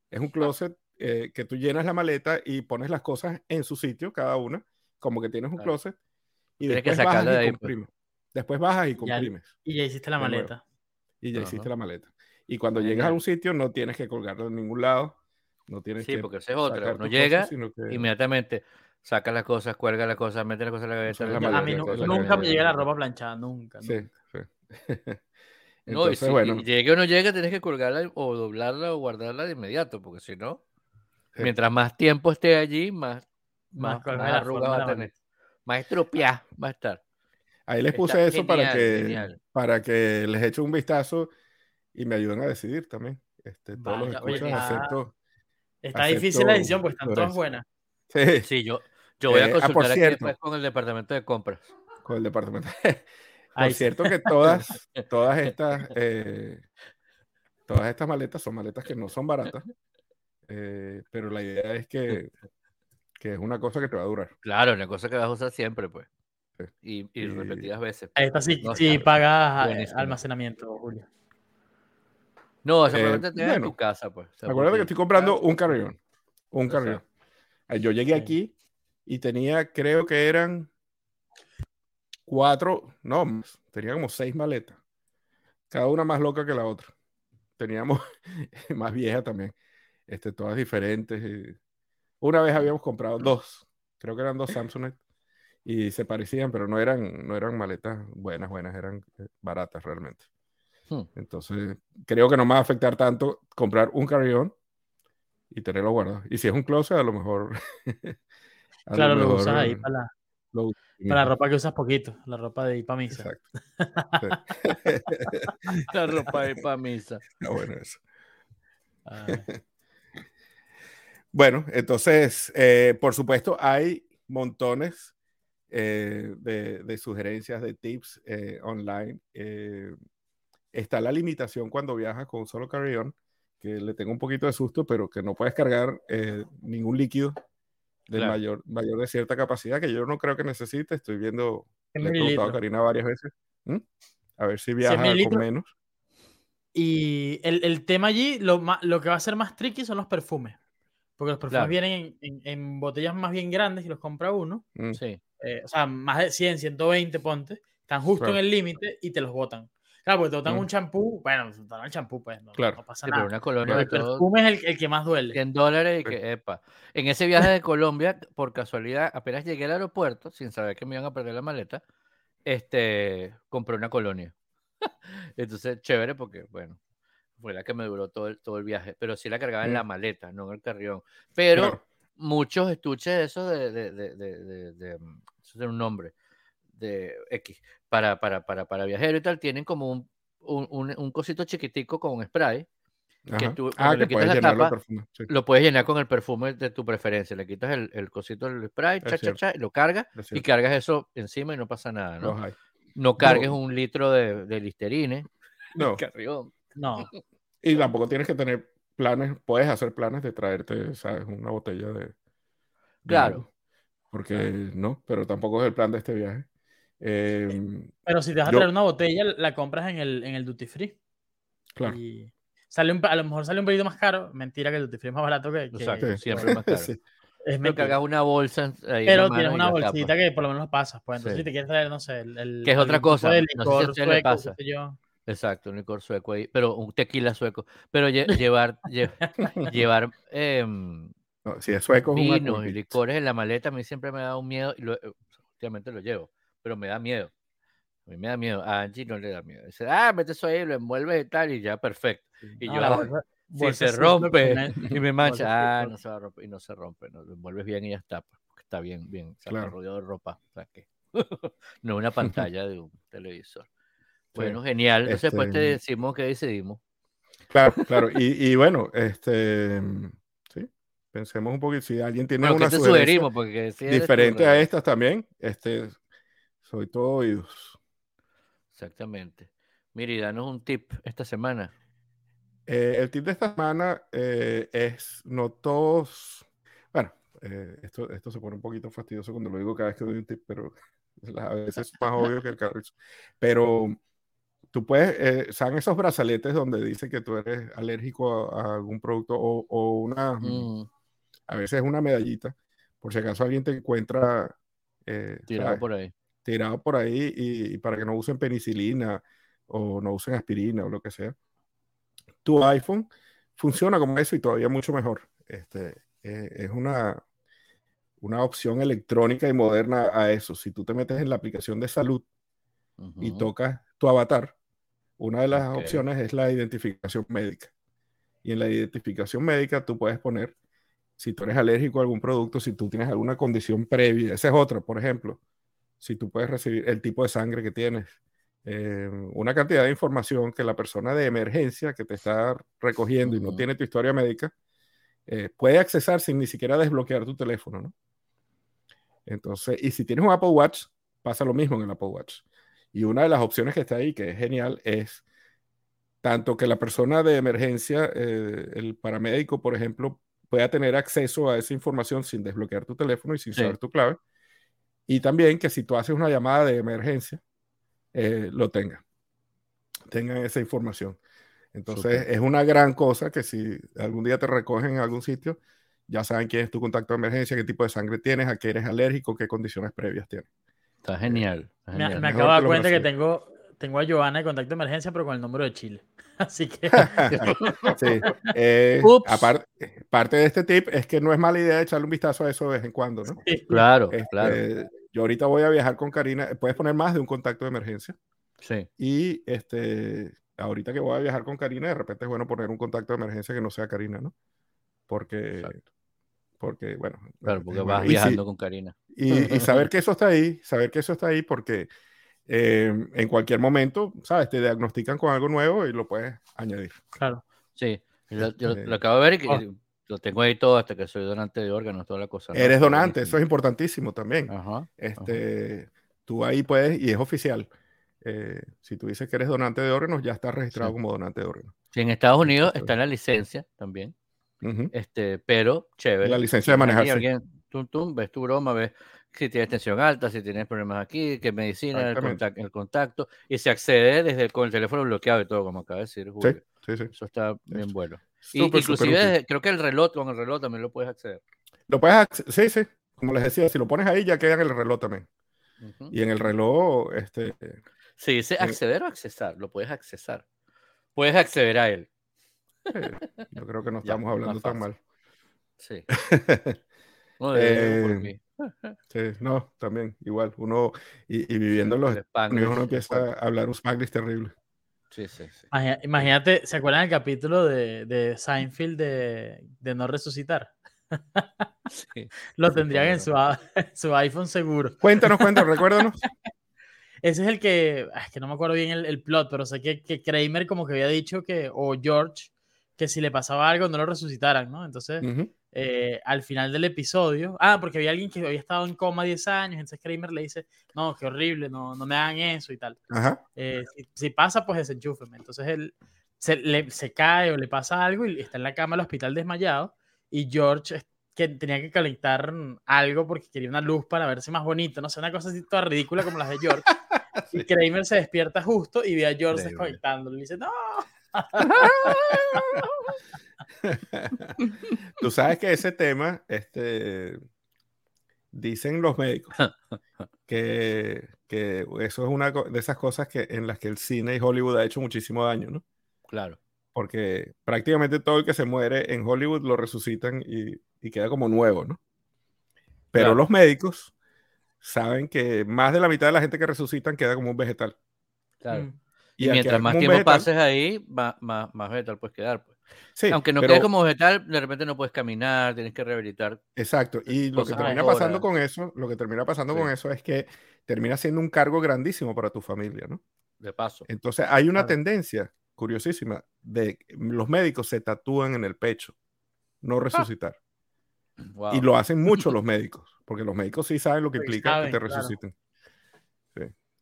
es un closet eh, que tú llenas la maleta y pones las cosas en su sitio, cada una, como que tienes un Claro. closet, y Tienes que después bajas sacarla y de ahí, pues. comprimes. Después bajas y Ya- comprimes Y ya hiciste la maleta. y ya Ajá. hiciste la maleta. Y cuando Genial. llegas a un sitio no tienes que colgarlo en ningún lado, no tienes Sí, que porque esa es otra. sacar Uno llega, cosas, que- inmediatamente saca las cosas, cuelga las cosas, mete las cosas en la maleta, a mí nunca me llega la ropa planchada, nunca. Sí, nunca. sí. <laughs> No, y Entonces, si bueno, y llegue o no llegue, tienes que colgarla o doblarla o guardarla de inmediato, porque si no, Sí. mientras más tiempo esté allí, más, Más más, forma va a tener. Más estropeada va a estar. ahí les está puse eso para que genial. para que les eche un vistazo y me ayuden a decidir también. Este, todos los Vaya, oye, escuchas, está- excepto- Está Acepto difícil la decisión porque están todas buenas. Sí, Sí, yo, yo voy Eh, a ah, por consultar aquí después con el departamento de compras. con el departamento. <laughs> Por sí. cierto que todas, <laughs> todas estas, eh, todas estas maletas son maletas que no son baratas, eh, pero la idea es que, que es una cosa que te va a durar. Claro, una cosa que vas a usar siempre, pues. Sí. Y, y Y- repetidas veces. Ahí está, sí, No, sí pagas eh, almacenamiento, Julio. No, esa Eh, probablemente tengas en bueno, tu casa, pues. O sea, Acuérdate que estoy comprando un carrión. Un O sea, carrión. Eh, Yo llegué Sí. aquí y tenía, creo que eran cuatro, no, tenía como seis maletas. Cada una más loca que la otra. Teníamos <laughs> más vieja también. Este, todas diferentes. y- Una vez habíamos comprado dos, creo que eran dos Samsung y se parecían, pero no eran, no eran maletas buenas, buenas, eran eh, baratas realmente. Hmm. Entonces, creo que no me va a afectar tanto comprar un carry-on y tenerlo guardado. Y si es un closet, a lo mejor. <laughs> a Claro, lo mejor usas ahí para la, lo para la ropa que usas poquito, la ropa de ir para misa. Exacto. Sí. <laughs> La ropa de para misa. <laughs> Está bueno eso. Ay, Bueno, entonces, eh, por supuesto, hay montones eh, de, de sugerencias, de tips eh, online. Está la limitación cuando viajas con un solo carry-on, que le tengo un poquito de susto, pero que no puedes cargar eh, ningún líquido de Claro. mayor, mayor de cierta capacidad, que yo no creo que necesite. Estoy viendo, ¿Qué le he preguntado a? Karina varias veces, ¿m? a ver si viaja con menos. Y el, el tema allí, lo, lo que va a ser más tricky son los perfumes. Porque los perfumes Claro. vienen en, en- en botellas más bien grandes y los compra uno. Mm, Sí. eh, o sea, más de 100, 120, ponte. Están justo Claro. en el límite y te los botan. Claro, porque te botan Mm. un champú. Bueno, te botan el champú, pues no, Claro. no pasa Sí, pero nada. una colonia Pero de el todo perfume es el, el que más duele. 100 dólares y Sí. que, epa. En ese viaje de Colombia, por casualidad, apenas llegué al aeropuerto, sin saber que me iban a perder la maleta, este, compré una colonia. <laughs> Entonces, chévere porque, bueno, fue la que me duró todo el, todo el viaje, pero sí la cargaba en Mm. la maleta, no en el carrión. Pero Claro. muchos estuches de esos de, de, de, de, de- de- mm, eso tiene un nombre, de X para, para, para, para viajero y tal, tienen como un, un, un- un cosito chiquitico con spray que tú Ah, le quitas la tapa, sí, lo puedes llenar con el perfume de tu preferencia. Le quitas el, el cosito del spray, cha, cha, cha, y lo cargas y cargas eso encima y no pasa nada, ¿no? No cargues un litro de, de Listerine. <laughs> No, Carrión. No, y tampoco tienes que tener planes, puedes hacer planes de traerte, ¿sabes? Una botella de. de Claro. Porque no, pero tampoco es el plan de este viaje. Em, pero si te vas a traer una botella, la compras en el, en el duty free. claro. Y sale un, a lo mejor sale un poquito más caro. Mentira que el duty free es más barato que. que- Exacto, Sí, siempre más caro. <laughs> Sí, es Pero mentira. cargas una bolsa ahí Pero tienes una bolsita tapas. que por lo menos pasas. Pues entonces, Sí. si te quieres traer, no sé, el. el Que es otra cosa, de no sé si licor le pasa. yo. Exacto, un licor sueco ahí, pero un tequila sueco. Pero lle- <laughs> llevar, lle- llevar em, No, si es sueco, es un vinos y licores en la maleta a mí siempre me da un miedo, y lo- eh, últimamente lo llevo, pero me da miedo. A mí me da miedo, a Angie no le da miedo. Dice, ah, mete eso ahí, lo envuelves y tal, y ya, perfecto. Y yo, "Ah, si se rompe y me mancha, ah, no se va a romper, y no se rompe, no, lo envuelves bien y ya está, pues, porque está bien, bien, está Claro. rodeado de ropa, o sea que <laughs> no una pantalla de un televisor. <laughs> Bueno, genial. Entonces, después te Este- decimos que decidimos. Claro, claro. Y, y bueno, este. Sí, pensemos un poquito. Si alguien tiene Bueno, ¿qué una sugerencia sugerimos? Porque si eres tú, diferente a René. estas también, este. Soy todo oídos. Exactamente. Miri, danos un tip esta semana. Eh, el tip de esta semana eh, es no todos. Bueno, eh, esto, esto se pone un poquito fastidioso cuando lo digo cada vez que doy un tip, pero <laughs> a veces es más obvio que el carrizo. Pero tú puedes, eh, ¿saben esos brazaletes donde dice que tú eres alérgico a, a algún producto o, o una, Mm, a veces una medallita, por si acaso alguien te encuentra eh, tirado ¿sabes? por ahí. Tirado por ahí y, y para que no usen penicilina o no usen aspirina o lo que sea. Tu iPhone funciona como eso y todavía mucho mejor. Este, eh, es una, una opción electrónica y moderna a eso. Si tú te metes en la aplicación de salud y Ujú. tocas tu avatar, una de las Ok. opciones es la identificación médica. Y en la identificación médica tú puedes poner si tú eres alérgico a algún producto, si tú tienes alguna condición previa. Esa es otra, por ejemplo. Si tú puedes recibir el tipo de sangre que tienes, eh, una cantidad de información que la persona de emergencia que te está recogiendo y no tiene tu historia médica, eh, puede accesar sin ni siquiera desbloquear tu teléfono, ¿no? Entonces, y si tienes un Apple Watch, pasa lo mismo en el Apple Watch. Y una de las opciones que está ahí, que es genial, es tanto que la persona de emergencia, eh, el paramédico, por ejemplo, pueda tener acceso a esa información sin desbloquear tu teléfono y sin Sí. saber tu clave. Y también que si tú haces una llamada de emergencia, eh, lo tenga. Tengan esa información. Entonces, es una gran cosa que si algún día te recogen en algún sitio, ya saben quién es tu contacto de emergencia, qué tipo de sangre tienes, a qué eres alérgico, qué condiciones previas tienes. Está genial. está Me, genial. me Mejor acabo de dar cuenta que tengo, tengo a Joana de contacto de emergencia, pero con el número de Chile. <laughs> Así que <laughs> Sí, eh, aparte, parte de este tip es que no es mala idea echarle un vistazo a eso de vez en cuando, ¿no? sí. Claro, Este, claro. Yo ahorita voy a viajar con Karina, puedes poner más de un contacto de emergencia Sí. y este, ahorita que voy a viajar con Karina, de repente es bueno poner un contacto de emergencia que no sea Karina, ¿no? Porque, Exacto. porque bueno, Claro, es porque bueno. vas Y sí, viajando con Karina. y, y saber que eso está ahí, saber que eso está ahí porque eh, en cualquier momento, ¿sabes? Te diagnostican con algo nuevo y lo puedes añadir. Claro. Sí. Yo, yo Este- lo acabo de ver y que- Oh. Lo tengo ahí todo hasta que soy donante de órganos, toda la cosa. ¿no? Eres donante, eso es importantísimo también. Ajá. Este, tú ahí puedes, y es oficial. eh, si tú dices que eres donante de órganos, ya estás registrado Sí. como donante de órganos. Sí, en Estados Unidos Entonces- está en la licencia también. Este, pero chévere. La licencia de manejarse. alguien, tum, tum, ves tu broma, ves si tienes tensión alta, si tienes problemas aquí, qué medicina, el contacto, el contacto, y se accede desde con el teléfono bloqueado y todo, como acaba de decir Sí, Julio. sí, sí. Eso está bien bueno. Súper inclusive creo que el reloj, con el reloj también lo puedes acceder. Lo puedes, acce- sí, sí. Como les decía, si lo pones ahí, ya queda en el reloj también. Y en el reloj, este, Se dice acceder o accesar, lo puedes accesar. Puedes acceder a él. eh, yo creo que no <laughs> estamos hablando tan mal. Sí. <laughs> No, Eh. <laughs> Sí, no, también, igual. Uno, y, y viviendo en los uno empieza a hablar un Spanglish terrible. Sí, sí, Imagínate, ¿se acuerdan el capítulo de, de Seinfeld de, de no resucitar? sí. <laughs> Lo tendrían en su, en <laughs> su iPhone seguro. Cuéntanos, cuéntanos, recuérdanos. <laughs> ese es el que, ah, es que no me acuerdo bien el, el plot, pero sé que, que Kramer como que había dicho que, o George, que si le pasaba algo no lo resucitaran, ¿no? Entonces, Ujú. eh, al final del episodio, ah, porque había alguien que había estado en coma 10 años, entonces Kramer le dice, no, qué horrible, no, no me hagan eso y tal. Ajá. Eh, si, si pasa, pues desenchúfeme. Entonces él se, le- se cae o le pasa algo y está en la cama del hospital desmayado y George que tenía que calentar algo porque quería una luz para verse más bonito, no sé, una cosa así toda ridícula como las de George. <laughs> Y Kramer se despierta justo y ve a George desconectándolo. Le dice, no, Tú sabes que ese tema, este, dicen los médicos que, que eso es una de esas cosas que, en las que el cine y Hollywood ha hecho muchísimo daño, ¿no? Claro. Porque prácticamente todo el que se muere en Hollywood lo resucitan y, y queda como nuevo, ¿no? Pero Claro. los médicos saben que más de la mitad de la gente que resucitan queda como un vegetal. Claro. Mm. Y, mientras más tiempo vegetal- pases ahí, más, más, más vegetal puedes quedar. Pues. Sí, Aunque no pero- quedes como vegetal, de repente no puedes caminar, tienes que rehabilitar. Exacto. Y lo que termina pasando con eso, lo que termina pasando Sí. con eso es que termina siendo un cargo grandísimo para tu familia, ¿no? De paso. Entonces hay una Claro. tendencia curiosísima de que los médicos se tatúan en el pecho, no resucitar. Wow. Y lo hacen mucho <laughs> los médicos, porque los médicos sí saben lo que implica saben, que te resuciten.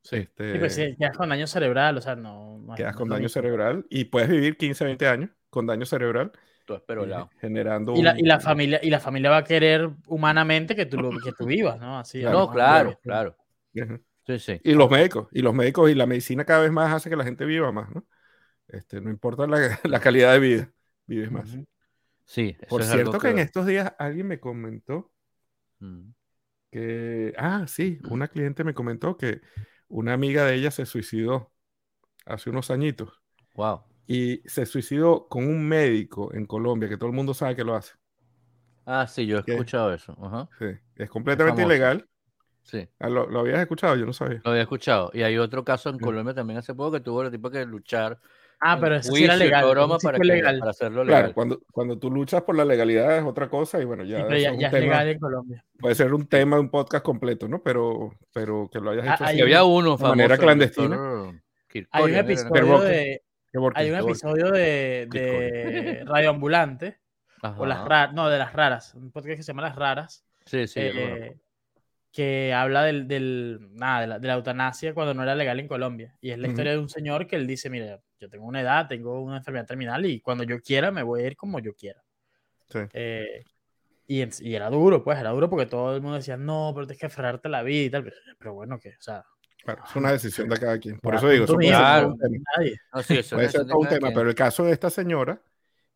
Sí. Este, Sí, pues sí, quedas con daño cerebral, o sea, no. quedas no con daño mismo. cerebral y puedes vivir 15, 20 años con daño cerebral, Tú espero eh, generando Y la, un- y la familia y la familia va a querer humanamente que tú, lo- que tú vivas, ¿no? Así. Claro. No, claro, claro. Ujú. Sí, sí. Y los médicos, y los médicos y la medicina cada vez más hace que la gente viva más, ¿no? Este, no importa la, <laughs> la calidad de vida, vives más. Sí, eso Por es cierto algo que en estos días alguien me comentó Mm. que, ah, sí, una cliente me comentó que una amiga de ella se suicidó hace unos añitos Wow. y se suicidó con un médico en Colombia, que todo el mundo sabe que lo hace. Ah, sí, yo he escuchado eso. Ajá. Sí, es completamente ilegal. Sí, Ah, ¿Lo, lo habías escuchado? Yo no sabía. lo había escuchado. Y hay otro caso en Sí. Colombia también hace poco que tuvo el tipo que luchar. Ah, pero eso sí era legal. broma sí para, que- legal. para hacerlo Claro, cuando, cuando tú luchas por la legalidad es otra cosa y bueno, ya, Sí, pero ya, es un ya es tema- legal en Colombia. puede ser un tema de un podcast completo, ¿no? Pero, pero que lo hayas Ah, hecho hay así. Había uno de famoso. manera clandestina. Hay un episodio de, hay un qué borque. episodio de, de <laughs> Radio Ambulante, o las raras, no, de las raras, un podcast que se llama Las Raras, Sí, sí. eh. Que habla del, del- nada, de la, de la eutanasia cuando no era legal en Colombia. Y es la Ujú. historia de un señor que él dice, mire, yo tengo una edad, tengo una enfermedad terminal y cuando yo quiera me voy a ir como yo quiera. Sí. Eh, y, y era duro, pues, era duro porque todo el mundo decía, no, pero tienes que aferrarte a la vida y tal. Pero, pero bueno, que, o sea, Claro, es una decisión de cada quien. Por eso digo, eso puede ser un tema. nadie. No, sí, eso Puede es ser un tema, quien. pero el caso de esta señora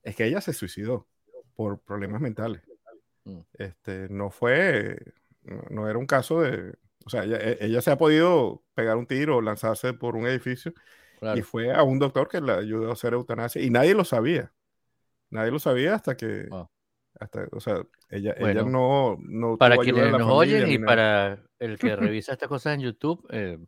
es que ella se suicidó por problemas mentales. Mm. Este, no fue, no, no era un caso de, o sea, ella, e- ella se ha podido pegar un tiro o lanzarse por un edificio Claro. y fue a un doctor que le ayudó a hacer eutanasia y nadie lo sabía. Nadie lo sabía hasta que, Wow. hasta, o sea, ella, ella no, no Para quienes la nos oyen y para el que revisa estas cosas en YouTube, eh,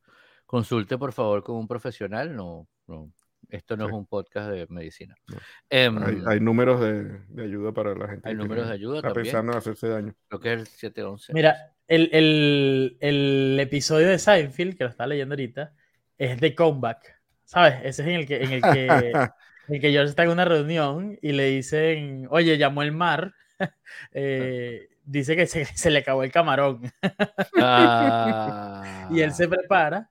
consulte por favor con un profesional. No, no, esto no Sí. es un podcast de medicina. No. Em, Hay, hay números de, de ayuda para la gente Hay números de ayuda está también. pensando en hacerse daño. Creo que es el 711. Mira, el, el, el episodio de Seinfeld, que lo estaba leyendo ahorita, es de Comeback. ¿Sabes? Ese es en el que, en el que, <laughs> en el que George está en una reunión y le dicen, oye, llamó el mar. <laughs> eh, dice que se, se le acabó el camarón. <laughs> Ah, Y él se prepara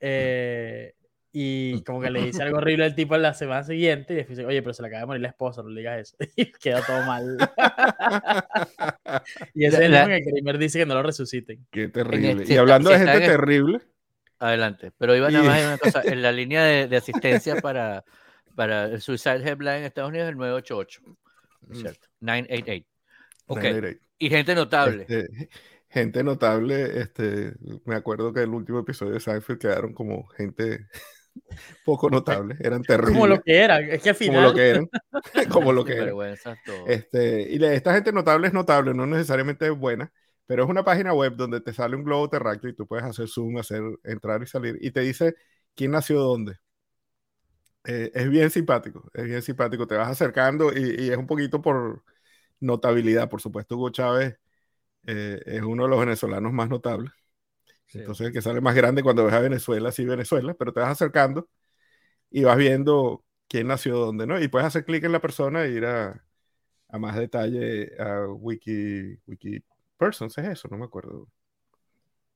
eh, y como que le dice algo horrible al tipo en la semana siguiente y después dice, oye, pero se le acaba de morir la esposa, no le digas eso. <laughs> Y queda todo mal. <laughs> y ese es el que Kramer dice que no lo resuciten. Qué terrible. este- y hablando si de gente en el- terrible, Adelante. Pero iba nada más en una cosa. En la línea de, de asistencia para, para el Suicide Helpline en Estados Unidos es el 988. Mm. ¿Cierto? 988. Ok. 988. Y gente notable. Este, gente notable, este, me acuerdo que el último episodio de Seinfeld quedaron como gente <laughs> poco notable, eran terribles. <laughs> Como lo que era. Es que al como final... lo que eran, <laughs> como lo que eran. Este, y esta gente notable es notable, no necesariamente es buena, pero es una página web donde te sale un globo terráqueo y tú puedes hacer zoom, hacer entrar y salir, y te dice quién nació dónde. Eh, es bien simpático, es bien simpático, te vas acercando y, y es un poquito por notabilidad, por supuesto, Hugo Chávez eh, es uno de los venezolanos más notables. Sí. Entonces el que sale más grande cuando ves a Venezuela, sí Venezuela, pero te vas acercando y vas viendo quién nació dónde, ¿no? Y puedes hacer clic en la persona e ir a, a más detalle a Wiki, Wiki Persons, es eso, no me acuerdo.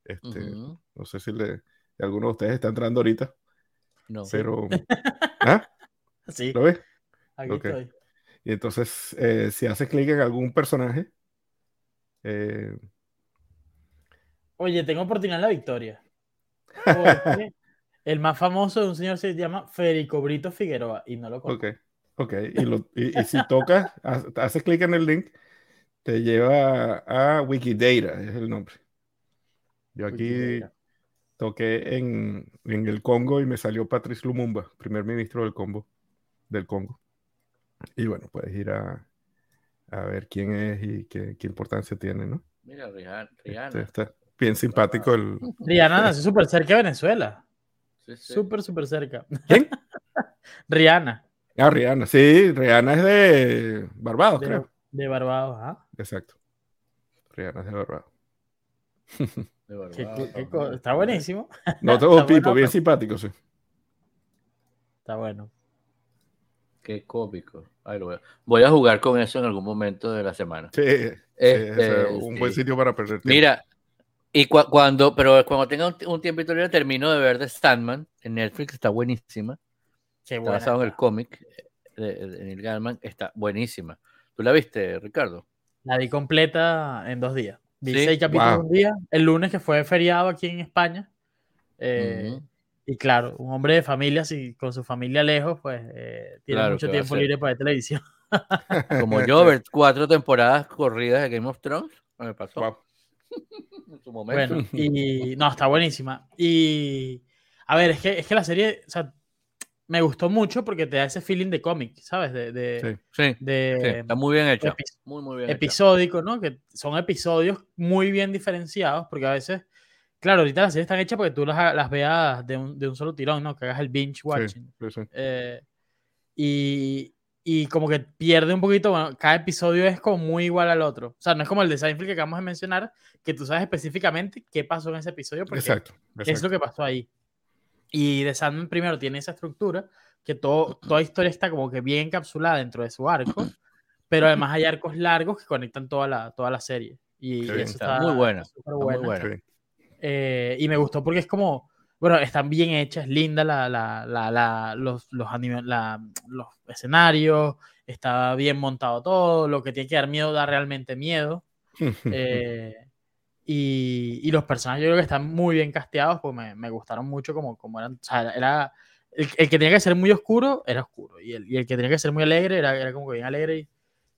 Este, Ujú. No sé si le, alguno de ustedes está entrando ahorita, No. pero... <laughs> ¿Ah? Sí, ¿Lo ves? aquí ok. estoy. Y entonces, eh, si haces clic en algún personaje, eh, Oye, tengo oportunidad en la victoria. Porque <laughs> el más famoso de un señor se llama Federico Brito Figueroa y no lo conozco. ok, ok. Y, lo- y- y si tocas, ha- haces clic en el link, te lleva a Wikidata, es el nombre. Yo aquí Wikidata. toqué en, en el Congo y me salió Patrice Lumumba, primer ministro del Congo, del Congo. Y bueno, puedes ir a, a ver quién es y qué, qué importancia tiene, ¿no? Mira, Rihanna. Este, Rihanna. está bien simpático el... Rihanna nació súper cerca de Venezuela. Sí, sí. Súper, súper cerca. ¿Quién? <laughs> Rihanna, Ah, Rihanna. Sí, Rihanna es de Barbados, de, creo. de Barbados. ¿ah? Exacto. Rihanna es de Barbados. De <laughs> Qué Barbados, qué está buenísimo. No, <laughs> todo Pipo, bueno, bien simpático, sí. Está bueno. Qué cómico. Ay, lo voy, a, voy a jugar con eso en algún momento de la semana. Sí, sí, Este, es un buen sitio para perder tiempo. Mira, y cua- cuando, pero cuando tenga un, un tiempito libre termino de ver The Sandman en Netflix, está buenísima. Qué Está basado en el cómic de, de Neil Gaiman, está buenísima. ¿Tú la viste, Ricardo? La vi completa en dos días. Vi Sí, seis capítulos wow. un día. El lunes que fue feriado aquí en España. Eh. Y claro, un hombre de familia, si con su familia lejos, pues eh, tiene Claro, mucho ¿qué va a tiempo libre para ver televisión. Como yo, ver cuatro temporadas corridas de Game of Thrones, me pasó Wow. En su momento. Bueno, y no, está buenísima. Y a ver, es que, es que la serie, o sea, me gustó mucho porque te da ese feeling de cómic, ¿sabes? De, de, Sí. Sí, sí, de está muy bien hecha. epi- Muy, muy bien hecha. episódico, ¿no? Que son episodios muy bien diferenciados porque a veces, claro, ahorita las series están hechas porque tú las, las veas de un, de un solo tirón, ¿no? Que hagas el binge watching. Sí, sí. Eh, y, y como que pierde un poquito, bueno, cada episodio es como muy igual al otro. O sea, no es como el de Seinfeld que acabamos de mencionar, que tú sabes específicamente qué pasó en ese episodio porque Exacto. es exacto. lo que pasó ahí. Y The Sandman primero tiene esa estructura, que todo, toda historia está como que bien encapsulada dentro de su arco, pero además hay arcos largos que conectan toda la, toda la serie. Y, y eso está muy buena, súper Está muy buena. Eh, y me gustó porque es como, bueno, están bien hechas, linda la, la, la, los, los, anime- los escenarios, está bien montado todo, lo que tiene que dar miedo da realmente miedo. <laughs> eh, y, y los personajes yo creo que están muy bien casteados, pues me, me gustaron mucho como, como eran, o sea, era, el, el que tenía que ser muy oscuro era oscuro, y el, y el que tenía que ser muy alegre era, era como que bien alegre, y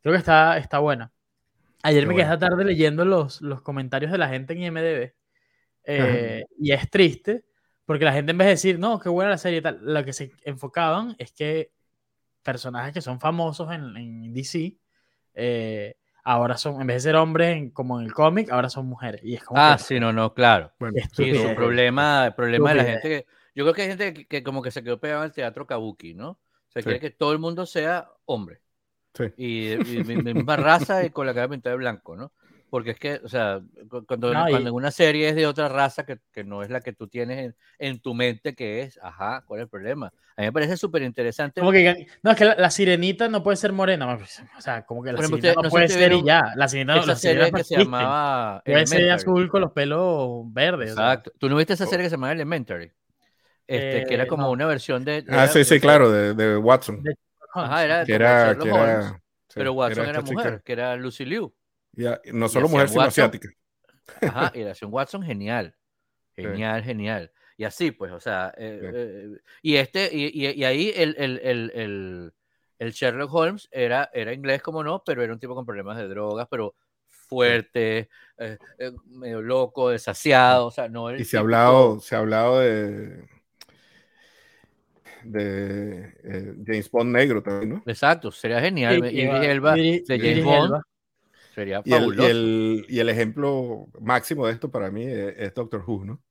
creo que está, está buena. Ayer Qué me quedé esta tarde leyendo los, los comentarios de la gente en IMDB. eh, y es triste porque la gente en vez de decir, no, qué buena la serie y tal, lo que se enfocaban es que personajes que son famosos en, en DC, eh, ahora son, en vez de ser hombres en- como en el cómic, ahora son mujeres. Y es como Ah, que- sí, no, no, claro. Bueno, Es Sí, es un problema, el problema de la gente que. Yo creo que hay gente que, que como que se quedó pegada al teatro kabuki, ¿no? O sea, Sí. quiere que todo el mundo sea hombre. Sí. Y, y mi- mi misma raza y con la cara pintada de blanco, ¿no? Porque es que, o sea, cu- cuando, No, y- cuando en una serie es de otra raza que, que no es la que tú tienes en, en tu mente, que es, ajá, ¿cuál es el problema? A mí me parece súper interesante. Como que, no, es que la, la sirenita no puede ser morena. O sea, como que la sirenita ustedes- no no puede ser y ya. La sirenita no, esa la serie que se llamaba Puede ser azul con los pelos verdes. o sea. Exacto. ¿Tú no viste esa serie que se llamaba Elementary? Este, que era Eh, como no. una versión de... Ah, sí, sí, claro, de, de Watson. De- Ajá, era Que era, que Holmes, era, sí, pero Watson era mujer, chica. que era Lucy Liu. Y a- no solo mujer, sino Watson. asiática. Ajá, <laughs> y la acción Watson, genial. Sí. Genial, genial. Y así, pues, o sea, eh, eh, y este, y, y- y ahí el, el, el, el, el Sherlock Holmes era, era inglés, como no, pero era un tipo con problemas de drogas, pero fuerte, eh, eh, medio loco, desasiado, o sea, no el Y se ha hablado, se ha hablado de, de eh, James Bond negro también, ¿no? Exacto, sería genial. Sí, Elba Idris- de James Bond Elba. Sería Y el, y, el, y el ejemplo máximo de esto para mí es, es Doctor Who, ¿no?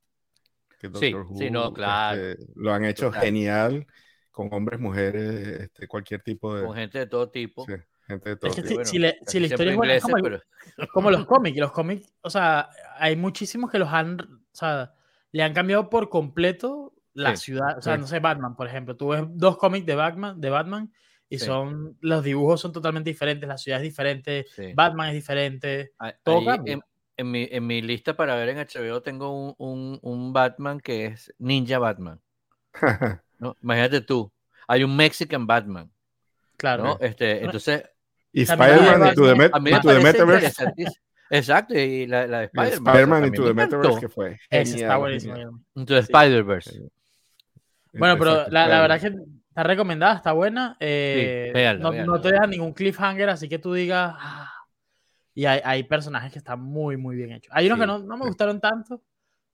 Que Sí, sí, no, claro. este, lo han hecho Total. genial con hombres, mujeres, este, cualquier tipo de Con gente de todo tipo. sí, gente de todo Es que tipo. si- bueno, si, le- casi si la historia es buena, ingleses, como, pero- como los cómics. Los cómics, o sea, hay muchísimos que los han, o sea, le han cambiado por completo la Sí, ciudad. O sea, sí. no sé, Batman, por ejemplo. Tú ves dos cómics de Batman, de Batman y Sí. son los dibujos son totalmente diferentes, la ciudad es diferente, Sí. Batman es diferente. Ahí- todo ahí cambia. en, en mi, en mi lista para ver en HBO tengo un, un, un Batman que es Ninja Batman. <laughs> ¿no? Imagínate tú, hay un Mexican Batman, Claro. ¿no? Este, entonces, y Spider-Man the parece Metaverse. Exacto, y la, la de y Spider-Man. Spider-Man Into me the Metaverse, que fue. Ese está buenísimo. Sí. Spider-Verse. Sí. Bueno, pero la, la verdad es que está recomendada, está buena. eh, véanla, no, véanla. no te deja ningún cliffhanger, así que tú digas. "Ah". Y hay, hay personajes que están muy, muy bien hechos. Hay unos que Sí, no, no me sí. gustaron tanto,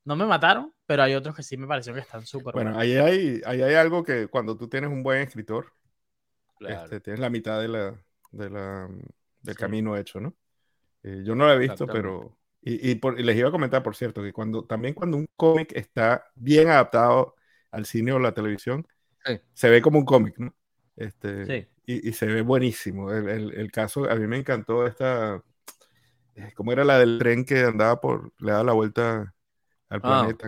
no me mataron, pero hay otros que sí me parecieron que están súper Bueno, buenos. ahí hay, ahí hay algo que cuando tú tienes un buen escritor, Claro. este, tienes la mitad de la, de la, del Sí. camino hecho, ¿no? Eh, yo no lo he visto, pero... Y, y por- y les iba a comentar, por cierto, que cuando también cuando un cómic está bien adaptado al cine o la televisión, Sí. se ve como un cómic, ¿no? Este, Sí. y, y se ve buenísimo. El, el- el caso, a mí me encantó esta... eh, ¿Cómo era la del tren que andaba por... le daba la vuelta al Ah. planeta?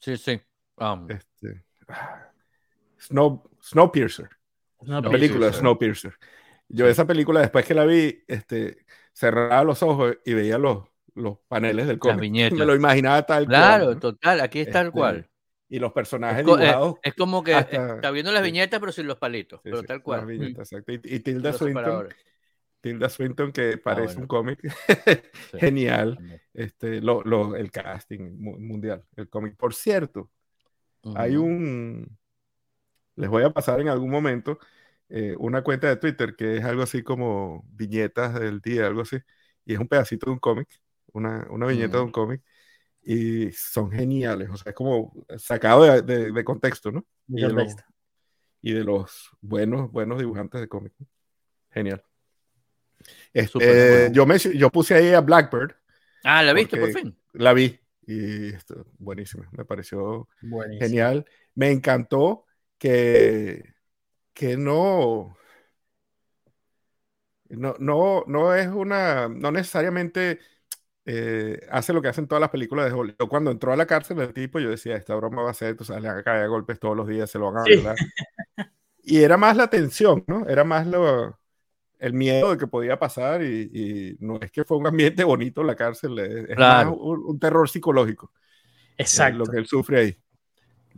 Sí, sí. Um, este, ah, Snow, Snowpiercer. No, La película sí. Snowpiercer. Yo Sí. esa película, después que la vi, este, cerraba los ojos y veía los, los paneles del cómic. <laughs> viñetas. Me lo imaginaba tal claro, cual. ¿no? total, aquí es tal Este, cual. Y los personajes Es, eh, dibujados. es como que eh, hasta- está viendo las viñetas, pero sin los palitos, sí, pero sí, tal cual. viñetas, exacto. Y, y Tilda Swinton. Tilda Swinton, que parece bueno. un cómic Sí, <laughs> genial. Este, lo, lo- el casting mu- mundial, el cómic. Por cierto, Hay Ujú. un. Les voy a pasar en algún momento eh, una cuenta de Twitter que es algo así como viñetas del día, algo así. Y es un pedacito de un cómic, una, una viñeta de Mm. un cómic. Y son geniales, o sea, es como sacado de, de- de contexto, ¿no? Y de, los, y de los buenos, buenos dibujantes de cómic. Genial. Este, acuerdo. yo, me, yo puse ahí a Blackbird, Ah, ¿la viste por fin? la vi y esto, buenísima, me pareció Buenísimo. genial. Me encantó que, que no, no, no, no es una, no necesariamente eh, hace lo que hacen todas las películas de Hollywood. Yo Cuando entró a la cárcel el tipo, yo decía, esta broma va a ser, tú sabes, le van a caer a golpes todos los días, se lo van a Sí. violar. Y era más la tensión, ¿no? Era más lo, el miedo de que podía pasar y, y no es que fue un ambiente bonito la cárcel, es, es Claro. más un, un terror psicológico. eh, Exacto. Lo que él sufre ahí.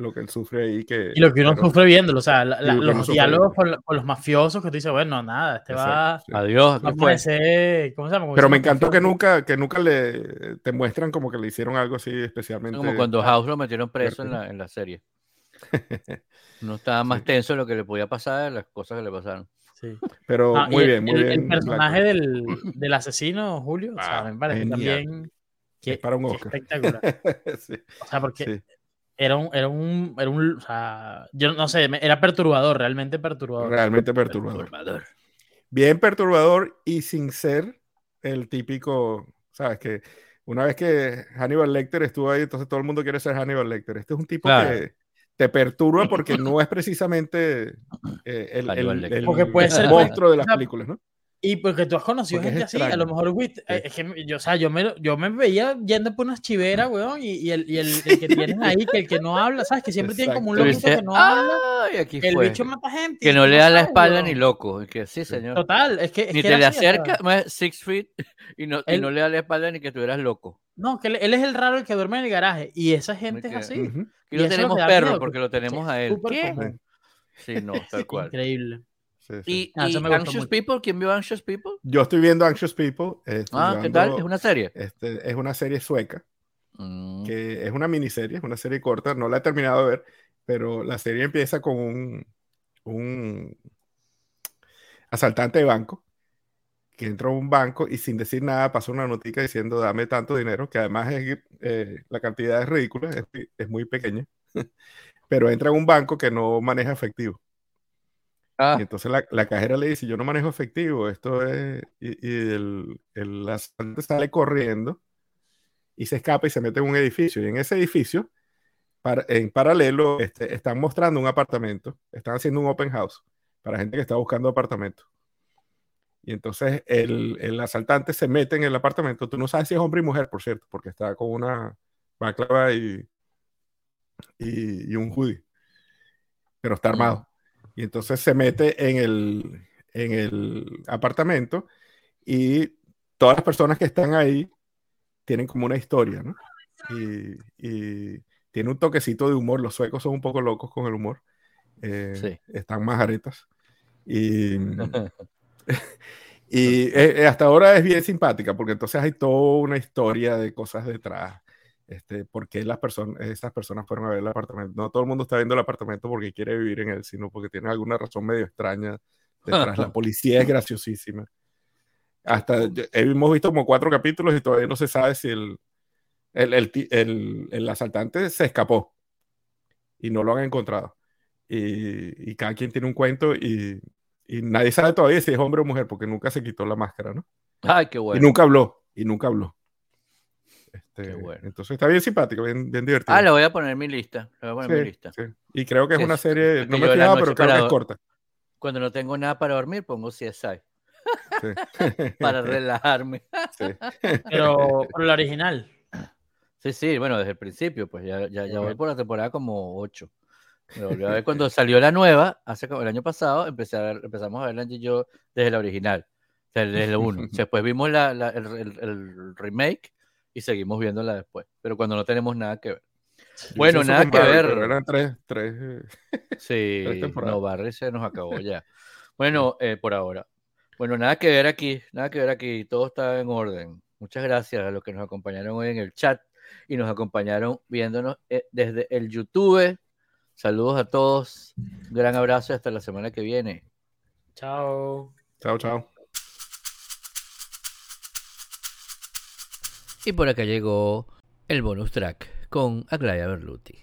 Lo que él sufre ahí que... Y lo que uno pero- sufre viéndolo, o sea, la- la- lo los diálogos con, con los mafiosos que tú dices, bueno, nada, este va, sí. Adiós, ¿qué va fue? parecer, ¿cómo se llama? Como Pero me encantó que nunca, que nunca le te muestran como que le hicieron algo así especialmente. Como cuando House lo metieron preso en la, en la serie. <laughs> No estaba más Sí. tenso de lo que le podía pasar de las cosas que le pasaron. Sí. Pero Ah, muy el- bien, muy el, bien. el personaje del, <coughs> del asesino, Julio, o sea, Ah, me parece genial. también que, Es para un Oscar. espectacular. <laughs> Sí, O sea, porque sí. Era un, era un, era un, o sea, yo no sé, era perturbador, realmente perturbador. Realmente perturbador. Perturbador. Bien perturbador y sin ser el típico, sabes que una vez que Hannibal Lecter estuvo ahí, entonces todo el mundo quiere ser Hannibal Lecter. Este es un tipo Claro. que te perturba <laughs> porque no es precisamente eh, el, el- el ser- monstruo de las películas, ¿no? Y porque tú has conocido Porque es gente así, a lo mejor, güey, eh, es que yo, o sea, yo me, yo me veía yendo por unas chiveras, weón, y, y el, y el, el que tienen ahí, que el que no habla, ¿sabes? Que siempre tienen como un. Tú dices, que no habla, Ay, aquí que el fue. bicho mata gente. Que no tú le da la espalda weón. ni loco. Y que sí, señor. Total, es que. es Ni que te le acerca, más six feet, y no, y no le da la espalda ni que estuvieras loco. No, que él, él es el raro el que duerme en el garaje. Y esa gente es así. Y Y no es tenemos perro miedo, porque que- lo tenemos a es él. ¿Qué? Sí, no, tal <laughs> cual. Increíble. Sí, sí. ¿Y, Ah, y Anxious mucho. People? ¿Quién vio Anxious People? Yo estoy viendo Anxious People. eh, Ah, ¿qué tal? ¿Es una serie? este, es una serie sueca, Mm, que es una miniserie, es una serie corta, no la he terminado de ver, pero la serie empieza con un, un asaltante de banco que entra a un banco y sin decir nada pasa una notica diciendo dame tanto dinero, que además es, eh, la cantidad es ridícula, es, es muy pequeña, <laughs> pero entra a un banco que no maneja efectivo. Ah, Y entonces la, la cajera le dice, yo no manejo efectivo, esto es... Y, y el, el asaltante sale corriendo y se escapa y se mete en un edificio. Y en ese edificio, para- en paralelo, este, están mostrando un apartamento, están haciendo un open house para gente que está buscando apartamento. Y entonces el, el asaltante se mete en el apartamento. Tú no sabes si es hombre y mujer, por cierto, porque está con una balaclava y, y, y un hoodie, pero está armado. Y entonces se mete en el, en el apartamento y todas las personas que están ahí tienen como una historia, ¿no? Y, y tiene un toquecito de humor. Los suecos son un poco locos con el humor. Eh, Sí. Están más aretas. Y, <laughs> y eh, eh, hasta ahora es bien simpática porque entonces hay toda una historia de cosas detrás. Este, por qué las personas, esas personas fueron a ver el apartamento. No todo el mundo está viendo el apartamento porque quiere vivir en él, sino porque tiene alguna razón medio extraña detrás. La <laughs> policía es graciosísima. Hasta hemos visto como cuatro capítulos y todavía no se sabe si el, el, el el- el asaltante se escapó y no lo han encontrado. Y, y cada quien tiene un cuento y, y nadie sabe todavía si es hombre o mujer porque nunca se quitó la máscara, ¿no? Ay, qué Y bueno. nunca habló, y nunca habló. Este, Qué bueno. Entonces está bien simpático, bien, bien divertido. Ah, le voy a poner en mi lista. Le voy a poner en mi Sí, lista. sí. Y creo que es Sí, una sí, serie, es no me he la fijado, pero creo que es corta. Cuando no tengo nada para dormir, pongo CSI Sí. <laughs> para <laughs> relajarme. Sí. Pero, pero la original. Sí, sí, bueno, desde el principio, pues ya, ya, ya voy por la temporada como 8. Me volví a ver cuando salió la nueva, hace como el año pasado, empecé a ver, empezamos a verla y yo desde la original, desde el <laughs> 1. Después vimos la, la- el, el- el remake y seguimos viéndola después, pero cuando no tenemos nada que ver. Bueno, nada que Barry, ver. Pero eran tres, tres. eh, <laughs> Sí, Tres no, Barry se nos acabó ya. <laughs> Bueno, eh, por ahora. Bueno, nada que ver aquí, nada que ver aquí, todo está en orden. Muchas gracias a los que nos acompañaron hoy en el chat y nos acompañaron viéndonos eh, desde el YouTube. Saludos a todos, un gran abrazo y hasta la semana que viene. Chao. Chao, chao. Y por acá llegó el bonus track con Aglaya Berluti.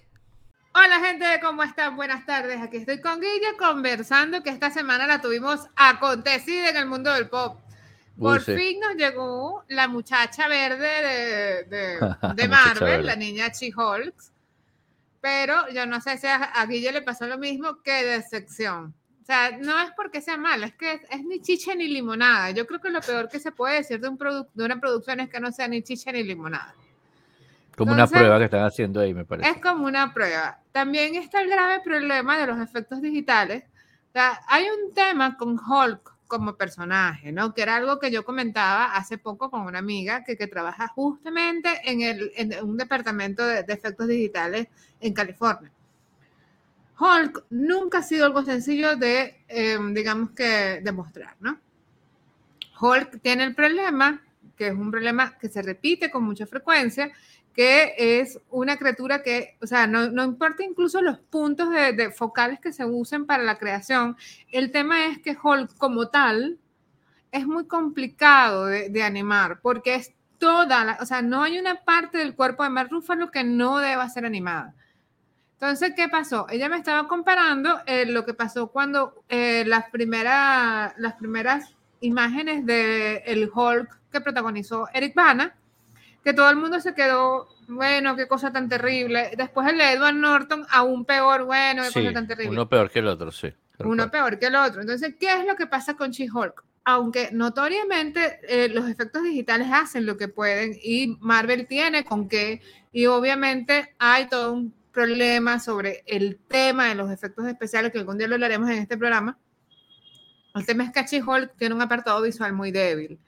Hola gente, ¿cómo están? Buenas tardes. Aquí estoy con Guilla conversando que esta semana la tuvimos acontecida en el mundo del pop. Uy, Por sí. fin nos llegó la muchacha verde de, de- <laughs> Marvel, verde. la niña She-Hulk. Pero yo no sé si a, a Guille le pasó lo mismo que de sección. O sea, no es porque sea mala, es que es, es ni chicha ni limonada. Yo creo que lo peor que se puede decir de, un de una producción es que no sea ni chicha ni limonada. Como una Entonces- prueba que están haciendo ahí, me parece. Es como una prueba. También está el grave problema de los efectos digitales. O sea, hay un tema con Hulk como personaje, ¿no? Que era algo que yo comentaba hace poco con una amiga que, que trabaja justamente en, el, en un departamento de, de efectos digitales en California. Hulk nunca ha sido algo sencillo de, eh, digamos que, demostrar, ¿no? Hulk tiene el problema, que es un problema que se repite con mucha frecuencia, que es una criatura que, o sea, no, no importa incluso los puntos de, focales que se usen para la creación, el tema es que Hulk como tal es muy complicado de, de animar, porque es toda, la, o sea, no hay una parte del cuerpo de Mark Ruffalo que no deba ser animada. Entonces, ¿qué pasó? Ella me estaba comparando eh, lo que pasó cuando eh, las, primeras, las primeras imágenes del el Hulk que protagonizó Eric Bana, que todo el mundo se quedó, bueno, qué cosa tan terrible. Después el de Edward Norton, aún peor, bueno, qué Sí, cosa tan terrible. uno peor que el otro, sí. Uno peor que el otro. Entonces, ¿qué es lo que pasa con She-Hulk? Aunque notoriamente eh, los efectos digitales hacen lo que pueden y Marvel tiene con qué, y obviamente hay todo un problema sobre el tema de los efectos especiales, que algún día lo hablaremos en este programa. El tema es que She-Hulk tiene un apartado visual muy débil.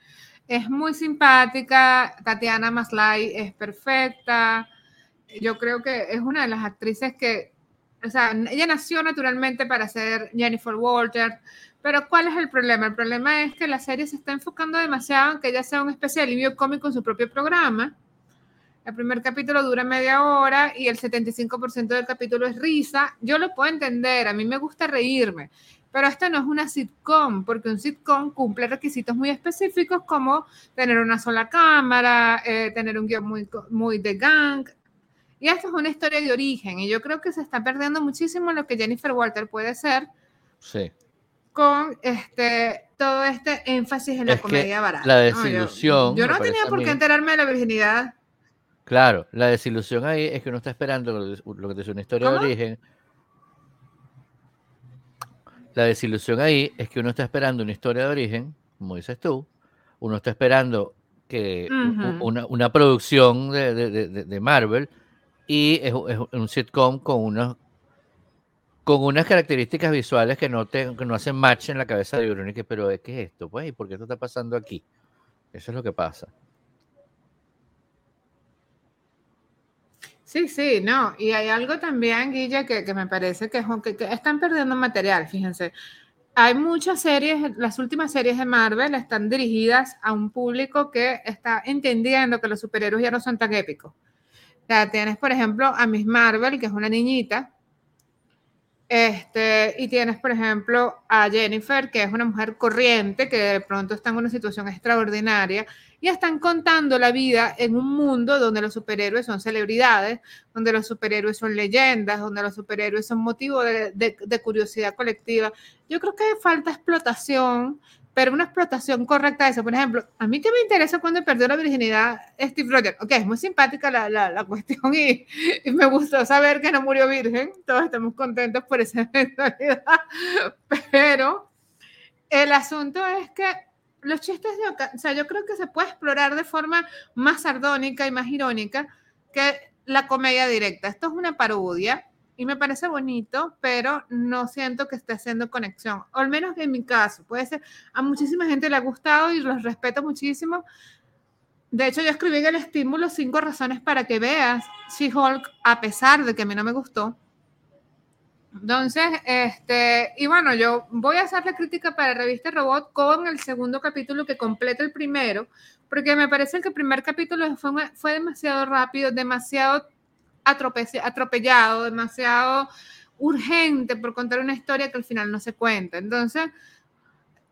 Es muy simpática, Tatiana Maslay es perfecta. Yo creo que es una de las actrices que, o sea, ella nació naturalmente para ser Jennifer Walter, pero ¿cuál es el problema? El problema es que la serie se está enfocando demasiado en que ella sea una especie de alivio cómico en su propio programa. El primer capítulo dura media hora y el 75% del capítulo es risa. Yo lo puedo entender, a mí me gusta reírme, pero esta no es una sitcom, porque un sitcom cumple requisitos muy específicos como tener una sola cámara, eh, tener un guion muy, muy de gang. Y esto es una historia de origen, y yo creo que se está perdiendo muchísimo lo que Jennifer Walter puede ser Sí. con este todo este énfasis en la Es comedia barata. la ¿no? Yo- desilusión, Yo, no tenía por qué enterarme de la virginidad. Claro, la desilusión ahí es que uno está esperando lo, que te dice una historia ¿Cómo? de origen. La desilusión ahí es que uno está esperando una historia de origen, como dices tú. Uno está esperando que una, una producción de, de- de- de- de Marvel y es, es un sitcom con unos con unas características visuales que no, te, que no hacen match en la cabeza de Verónica, pero ¿qué es esto? Pues, ¿y por qué esto está pasando aquí? Eso es lo que pasa. Sí, sí, no. Y hay algo también, Guilla, que, que me parece que, es que- que están perdiendo material, fíjense. Hay muchas series, las últimas series de Marvel están dirigidas a un público que está entendiendo que los superhéroes ya no son tan épicos. Tienes, por ejemplo, a Miss Marvel, que es una niñita, este, y tienes, por ejemplo, a Jennifer, que es una mujer corriente, que de pronto está en una situación extraordinaria, y están contando la vida en un mundo donde los superhéroes son celebridades, donde los superhéroes son leyendas, donde los superhéroes son motivo de, curiosidad colectiva. Yo creo que falta explotación, pero una explotación correcta de eso. Por ejemplo, a mí que me interesa cuando perdió la virginidad Steve Rogers. Ok, es muy simpática la, la, la cuestión y, me gustó saber que no murió virgen. Todos estamos contentos por esa <laughs> eventualidad. Pero el asunto es que los chistes de Oca- o sea, yo creo que se puede explorar de forma más sardónica y más irónica que la comedia directa. Esto es una parodia y me parece bonito, pero no siento que esté haciendo conexión. O al menos en mi caso, puede ser, a muchísima gente le ha gustado y los respeto muchísimo. De hecho, yo escribí en el estímulo cinco razones para que veas She-Hulk, a pesar de que a mí no me gustó. Entonces, este, y bueno, yo voy a hacer la crítica para Revista Robot con el segundo capítulo que completa el primero, porque me parece que el primer capítulo fue, fue demasiado rápido, demasiado atropellado, demasiado urgente por contar una historia que al final no se cuenta. Entonces,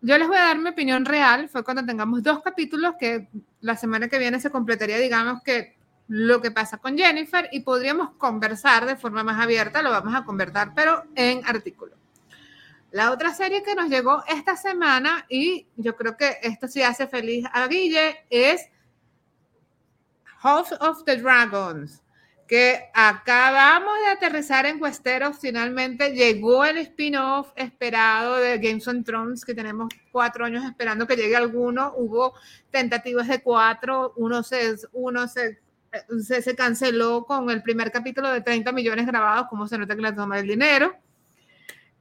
yo les voy a dar mi opinión real, fue cuando tengamos dos capítulos que la semana que viene se completaría, digamos que lo que pasa con Jennifer y podríamos conversar de forma más abierta, lo vamos a conversar, pero en artículo. La otra serie que nos llegó esta semana, y yo creo que esto sí hace feliz a Guille, es House of the Dragons, que acabamos de aterrizar en Westeros, finalmente llegó el spin-off esperado de Games of Thrones, que tenemos cuatro años esperando que llegue alguno, hubo tentativas de cuatro, uno se, uno se, se, canceló con el primer capítulo de 30 millones grabados, como se nota que le toma el dinero.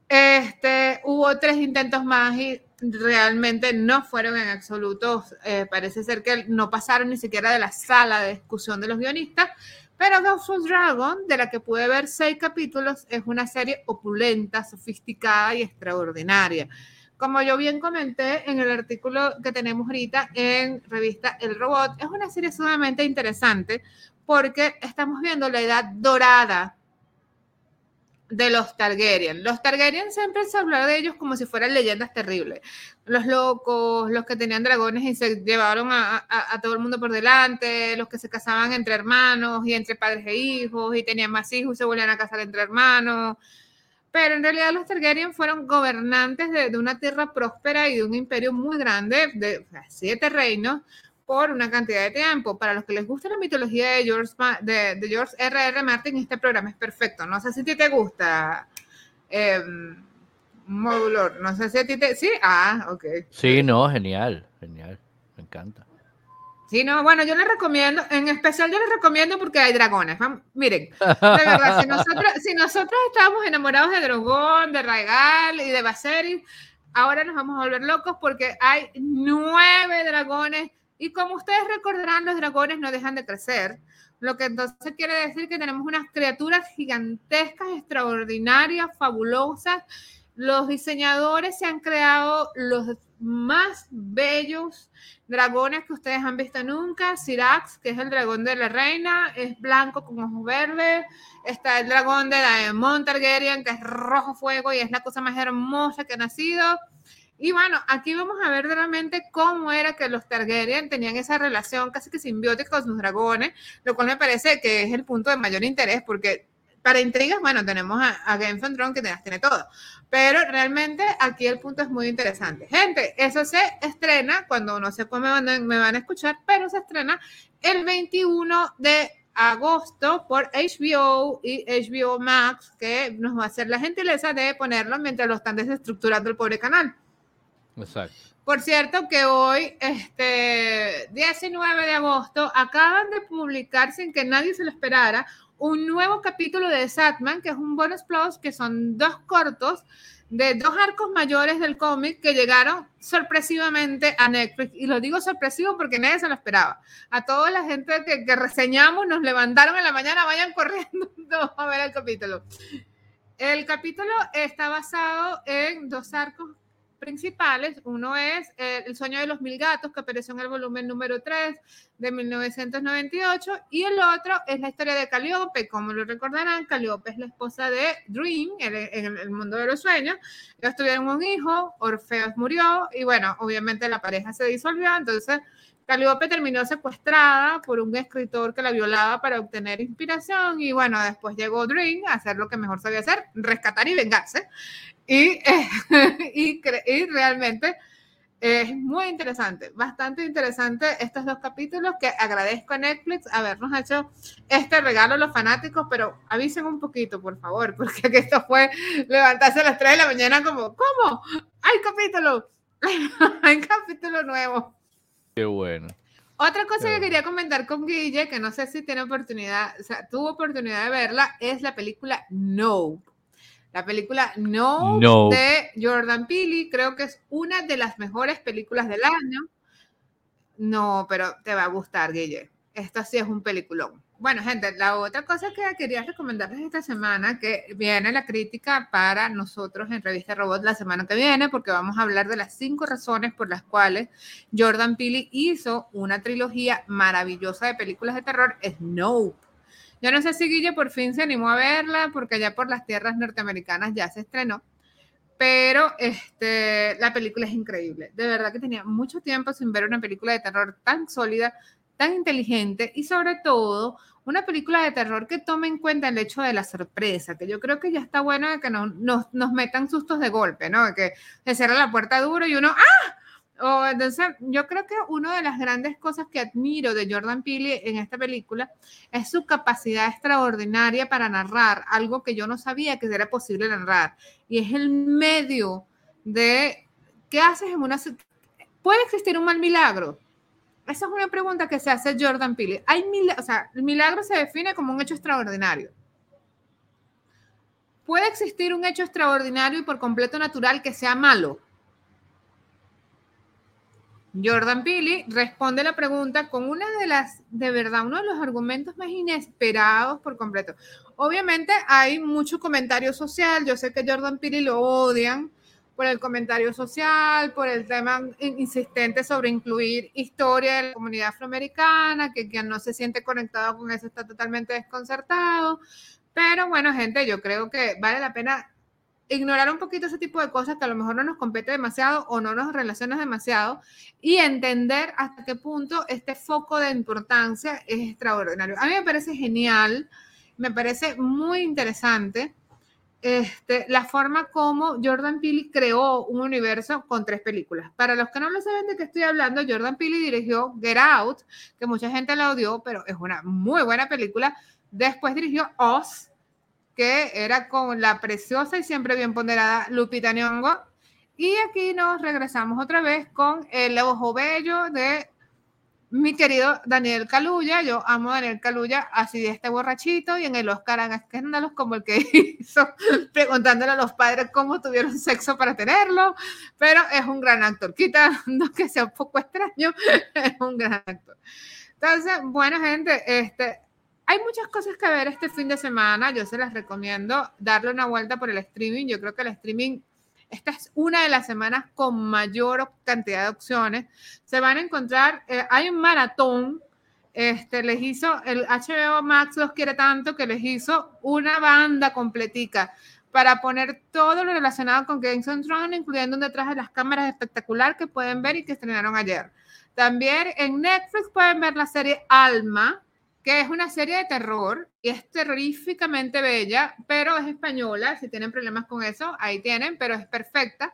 Este, hubo tres intentos más y realmente no fueron en absoluto, eh, parece ser que no pasaron ni siquiera de la sala de discusión de los guionistas, pero Ghost of Dragon, de la que pude ver seis capítulos, es una serie opulenta, sofisticada y extraordinaria. Como yo bien comenté en el artículo que tenemos ahorita en revista El Robot, es una serie sumamente interesante porque estamos viendo la edad dorada de los Targaryen. Los Targaryen siempre se habló de ellos como si fueran leyendas terribles. Los locos, los que tenían dragones y se llevaron a, todo el mundo por delante, los que se casaban entre hermanos y entre padres e hijos y tenían más hijos y se volvían a casar entre hermanos. Pero en realidad los Targaryen fueron gobernantes de, una tierra próspera y de un imperio muy grande, de siete reinos, por una cantidad de tiempo. Para los que les gusta la mitología de George, de, de George R. R. Martin, este programa es perfecto. No sé si a ti te gusta, eh, Modulor. No sé si a ti te... Sí, ah, ok. Sí, no, genial, genial. Me encanta. Sí, no, bueno, yo les recomiendo, en especial yo les recomiendo porque hay dragones. Vamos, miren, de verdad, si nosotros, si nosotros estábamos enamorados de Drogon, de Rhaegal y de Baseris, ahora nos vamos a volver locos porque hay nueve dragones y como ustedes recordarán, los dragones no dejan de crecer, lo que entonces quiere decir que tenemos unas criaturas gigantescas, extraordinarias, fabulosas. Los diseñadores se han creado los más bellos dragones que ustedes han visto nunca. Sirax, que es el dragón de la reina, es blanco con ojos verdes. Está el dragón de Daemon Targaryen, que es rojo fuego y es la cosa más hermosa que ha nacido. Y bueno, aquí vamos a ver realmente cómo era que los Targaryen tenían esa relación casi que simbiótica con sus dragones, lo cual me parece que es el punto de mayor interés, porque para intrigas, bueno, tenemos a, a Game of Thrones que las tiene todo, pero realmente aquí el punto es muy interesante. Gente, eso se estrena cuando no sé cómo me me van a escuchar, pero se estrena el 21 de agosto por HBO y HBO Max, que nos va a hacer la gentileza de ponerlo mientras lo están desestructurando el pobre canal. Exacto. Por cierto que hoy, este 19 de agosto, acaban de publicar sin que nadie se lo esperara un nuevo capítulo de Satman, que es un bonus plus, que son dos cortos de dos arcos mayores del cómic que llegaron sorpresivamente a Netflix. Y lo digo sorpresivo porque nadie se lo esperaba. A toda la gente que, que reseñamos nos levantaron en la mañana, vayan corriendo <laughs> a ver el capítulo. El capítulo está basado en dos arcos principales. Uno es eh, El sueño de los mil gatos, que apareció en el volumen número 3 de 1998, y el otro es la historia de Calliope. Como lo recordarán, Calliope es la esposa de Dream en, el mundo de los sueños. Ellos tuvieron un hijo, Orfeos murió, y bueno, obviamente la pareja se disolvió, entonces Caliope terminó secuestrada por un escritor que la violaba para obtener inspiración y bueno, después llegó Dream a hacer lo que mejor sabía hacer, rescatar y vengarse. Y, <laughs> y, y, realmente es muy interesante, bastante interesante estos dos capítulos que agradezco a Netflix habernos hecho este regalo a los fanáticos, pero avisen un poquito, por favor, <laughs> porque esto fue levantarse a las 3 de la mañana como, ¿cómo? Hay capítulo, <laughs> hay capítulo nuevo. Qué bueno. Otra cosa que quería comentar con Guille, que no sé si tiene oportunidad, o sea, tuvo oportunidad de verla, es la película No. La película No, de Jordan Peele, creo que es una de las mejores películas del año. No, pero te va a gustar, Guille. Esta sí es un peliculón. Bueno, gente, la otra cosa que quería recomendarles esta semana, que viene la crítica para nosotros en Revista Robot la semana que viene, porque vamos a hablar de las cinco razones por las cuales Jordan Peele hizo una trilogía maravillosa de películas de terror, es Nope. Yo no sé si Guille por fin se animó a verla, porque ya por las tierras norteamericanas ya se estrenó, pero este, la película es increíble. De verdad que tenía mucho tiempo sin ver una película de terror tan sólida, tan inteligente y sobre todo una película de terror que tome en cuenta el hecho de la sorpresa, que yo creo que ya está bueno de que no, nos, metan sustos de golpe, ¿no? De que se cierra la puerta duro y uno, ¡ah! O entonces, yo creo que una de las grandes cosas que admiro de Jordan Peele en esta película es su capacidad extraordinaria para narrar algo que yo no sabía que era posible narrar. Y es el medio de, ¿qué haces en una... ¿Puede existir un mal milagro? Esa es una pregunta que se hace Jordan Peele. Hay o sea, el milagro se define como un hecho extraordinario. ¿Puede existir un hecho extraordinario y por completo natural que sea malo? Jordan Peele responde la pregunta con una de las, de verdad, uno de los argumentos más inesperados por completo. Obviamente hay mucho comentario social, yo sé que Jordan Peele lo odian, por el comentario social, por el tema insistente sobre incluir historia de la comunidad afroamericana, que quien no se siente conectado con eso está totalmente desconcertado. Pero bueno, gente, yo creo que vale la pena ignorar un poquito ese tipo de cosas que a lo mejor no nos compete demasiado o no nos relaciona demasiado y entender hasta qué punto este foco de importancia es extraordinario. A mí me parece genial, me parece muy interesante este, la forma como Jordan Peele creó un universo con tres películas. Para los que no lo saben de qué estoy hablando, Jordan Peele dirigió Get Out, que mucha gente la odió, pero es una muy buena película. Después dirigió Oz, que era con la preciosa y siempre bien ponderada Lupita Nyong'o. Y aquí nos regresamos otra vez con El Ojo Bello de mi querido Daniel Caluya, yo amo a Daniel Caluya, así de este borrachito, y en el Oscar hagan escándalos como el que <laughs> hizo, preguntándole a los padres cómo tuvieron sexo para tenerlo, pero es un gran actor, quitando que sea un poco extraño, <laughs> es un gran actor. Entonces, bueno, gente, este, hay muchas cosas que ver este fin de semana, yo se las recomiendo darle una vuelta por el streaming, yo creo que el streaming esta es una de las semanas con mayor cantidad de opciones. Se van a encontrar, eh, hay un maratón, este, les hizo, el HBO Max los quiere tanto que les hizo una banda completica para poner todo lo relacionado con Games of Thrones, incluyendo un detrás de las cámaras espectacular que pueden ver y que estrenaron ayer. También en Netflix pueden ver la serie Alma, que es una serie de terror y es terroríficamente bella, pero es española, si tienen problemas con eso, ahí tienen, pero es perfecta.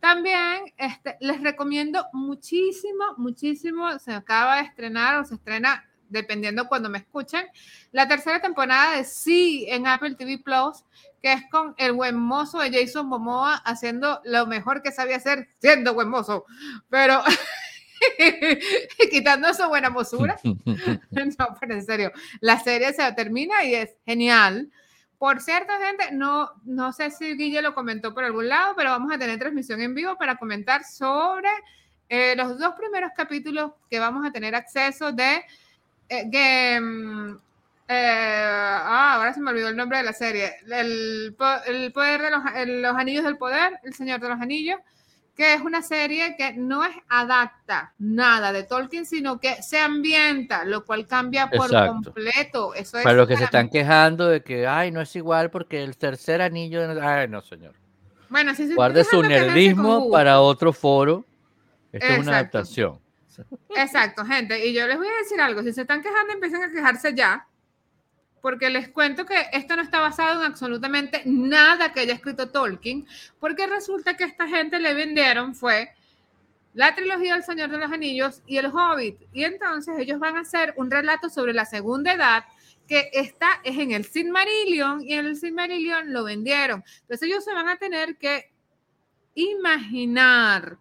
También este, les recomiendo muchísimo, muchísimo, se acaba de estrenar o se estrena dependiendo cuando me escuchen, la tercera temporada de Sí en Apple TV Plus, que es con el buen mozo de Jason Momoa haciendo lo mejor que sabía hacer siendo buen mozo. Pero <laughs> <laughs> quitando su buena mosura. <laughs> <laughs> no, pero en serio, la serie se termina y es genial. Por cierto, gente, no, no sé si Guille lo comentó por algún lado, pero vamos a tener transmisión en vivo para comentar sobre eh, los dos primeros capítulos que vamos a tener acceso de eh, Game. Eh, ah, ahora se me olvidó el nombre de la serie. El, el poder de los, los, anillos del poder, el Señor de los Anillos, que es una serie que no es adapta nada de Tolkien, sino que se ambienta, lo cual cambia por completo. Eso para los que se están quejando de que, ay, no es igual porque el tercer anillo, ay, no, señor. Bueno, si Guarde su nerdismo para otro foro. Esto es una adaptación. Exacto, gente. Y yo les voy a decir algo. Si se están quejando, empiecen a quejarse ya. Porque les cuento que esto no está basado en absolutamente nada que haya escrito Tolkien. Porque resulta que esta gente le vendieron fue la trilogía del Señor de los Anillos y el Hobbit. Y entonces ellos van a hacer un relato sobre la segunda edad que está es en el Silmarillion y en el Silmarillion lo vendieron. Entonces ellos se van a tener que imaginar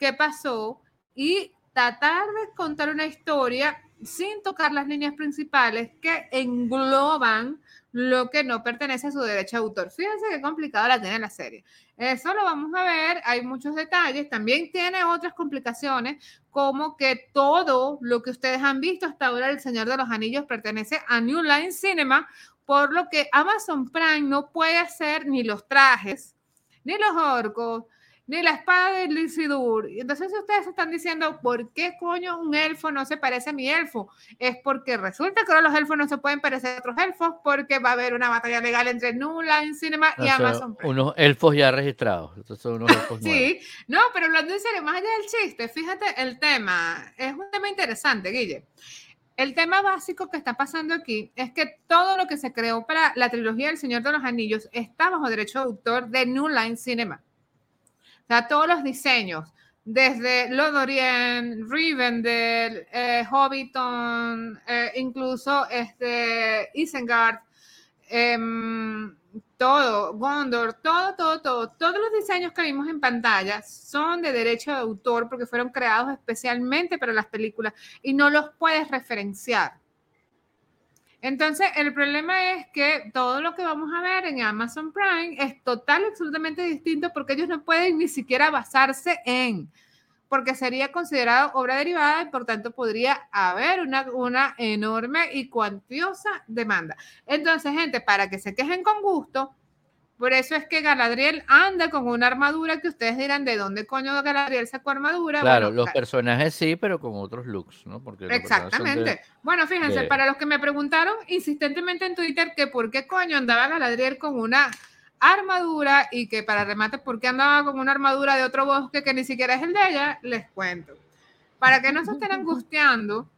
qué pasó y tratar de contar una historia sin tocar las líneas principales que engloban lo que no pertenece a su derecho de autor. Fíjense qué complicado la tiene la serie. Eso lo vamos a ver, hay muchos detalles. También tiene otras complicaciones, como que todo lo que ustedes han visto hasta ahora El Señor de los Anillos pertenece a New Line Cinema, por lo que Amazon Prime no puede hacer ni los trajes, ni los orcos, ni la espada de Lisidur. Entonces ustedes están diciendo, ¿por qué coño un elfo no se parece a mi elfo? Es porque resulta que ahora los elfos no se pueden parecer a otros elfos porque va a haber una batalla legal entre Nula Cinema y Amazon Unos elfos ya registrados. son unos elfos sí, no, pero hablando en serio, más allá del chiste, fíjate el tema, es un tema interesante, Guille. El tema básico que está pasando aquí es que todo lo que se creó para la trilogía del Señor de los Anillos está bajo derecho de autor de New Line Cinema. Todos los diseños, desde Lodorien, Rivendell, eh, Hobbiton, eh, incluso este, Isengard, em, todo, Gondor, todo, todo, todo, todos los diseños que vimos en pantalla son de derecho de autor porque fueron creados especialmente para las películas y no los puedes referenciar. Entonces, el problema es que todo lo que vamos a ver en Amazon Prime es total absolutamente distinto porque ellos no pueden ni siquiera basarse en, porque sería considerado obra derivada y por tanto podría haber una, una enorme y cuantiosa demanda. Entonces, gente, para que se quejen con gusto, por eso es que Galadriel anda con una armadura que ustedes dirán, ¿de dónde coño Galadriel sacó armadura? Claro, los personajes sí, pero con otros looks, ¿no? Porque Exactamente. Bueno, fíjense, para los que me preguntaron insistentemente en Twitter que por qué coño andaba Galadriel con una armadura y que para remate, ¿por qué andaba con una armadura de otro bosque que ni siquiera es el de ella? Les cuento. Para que no se estén angustiando,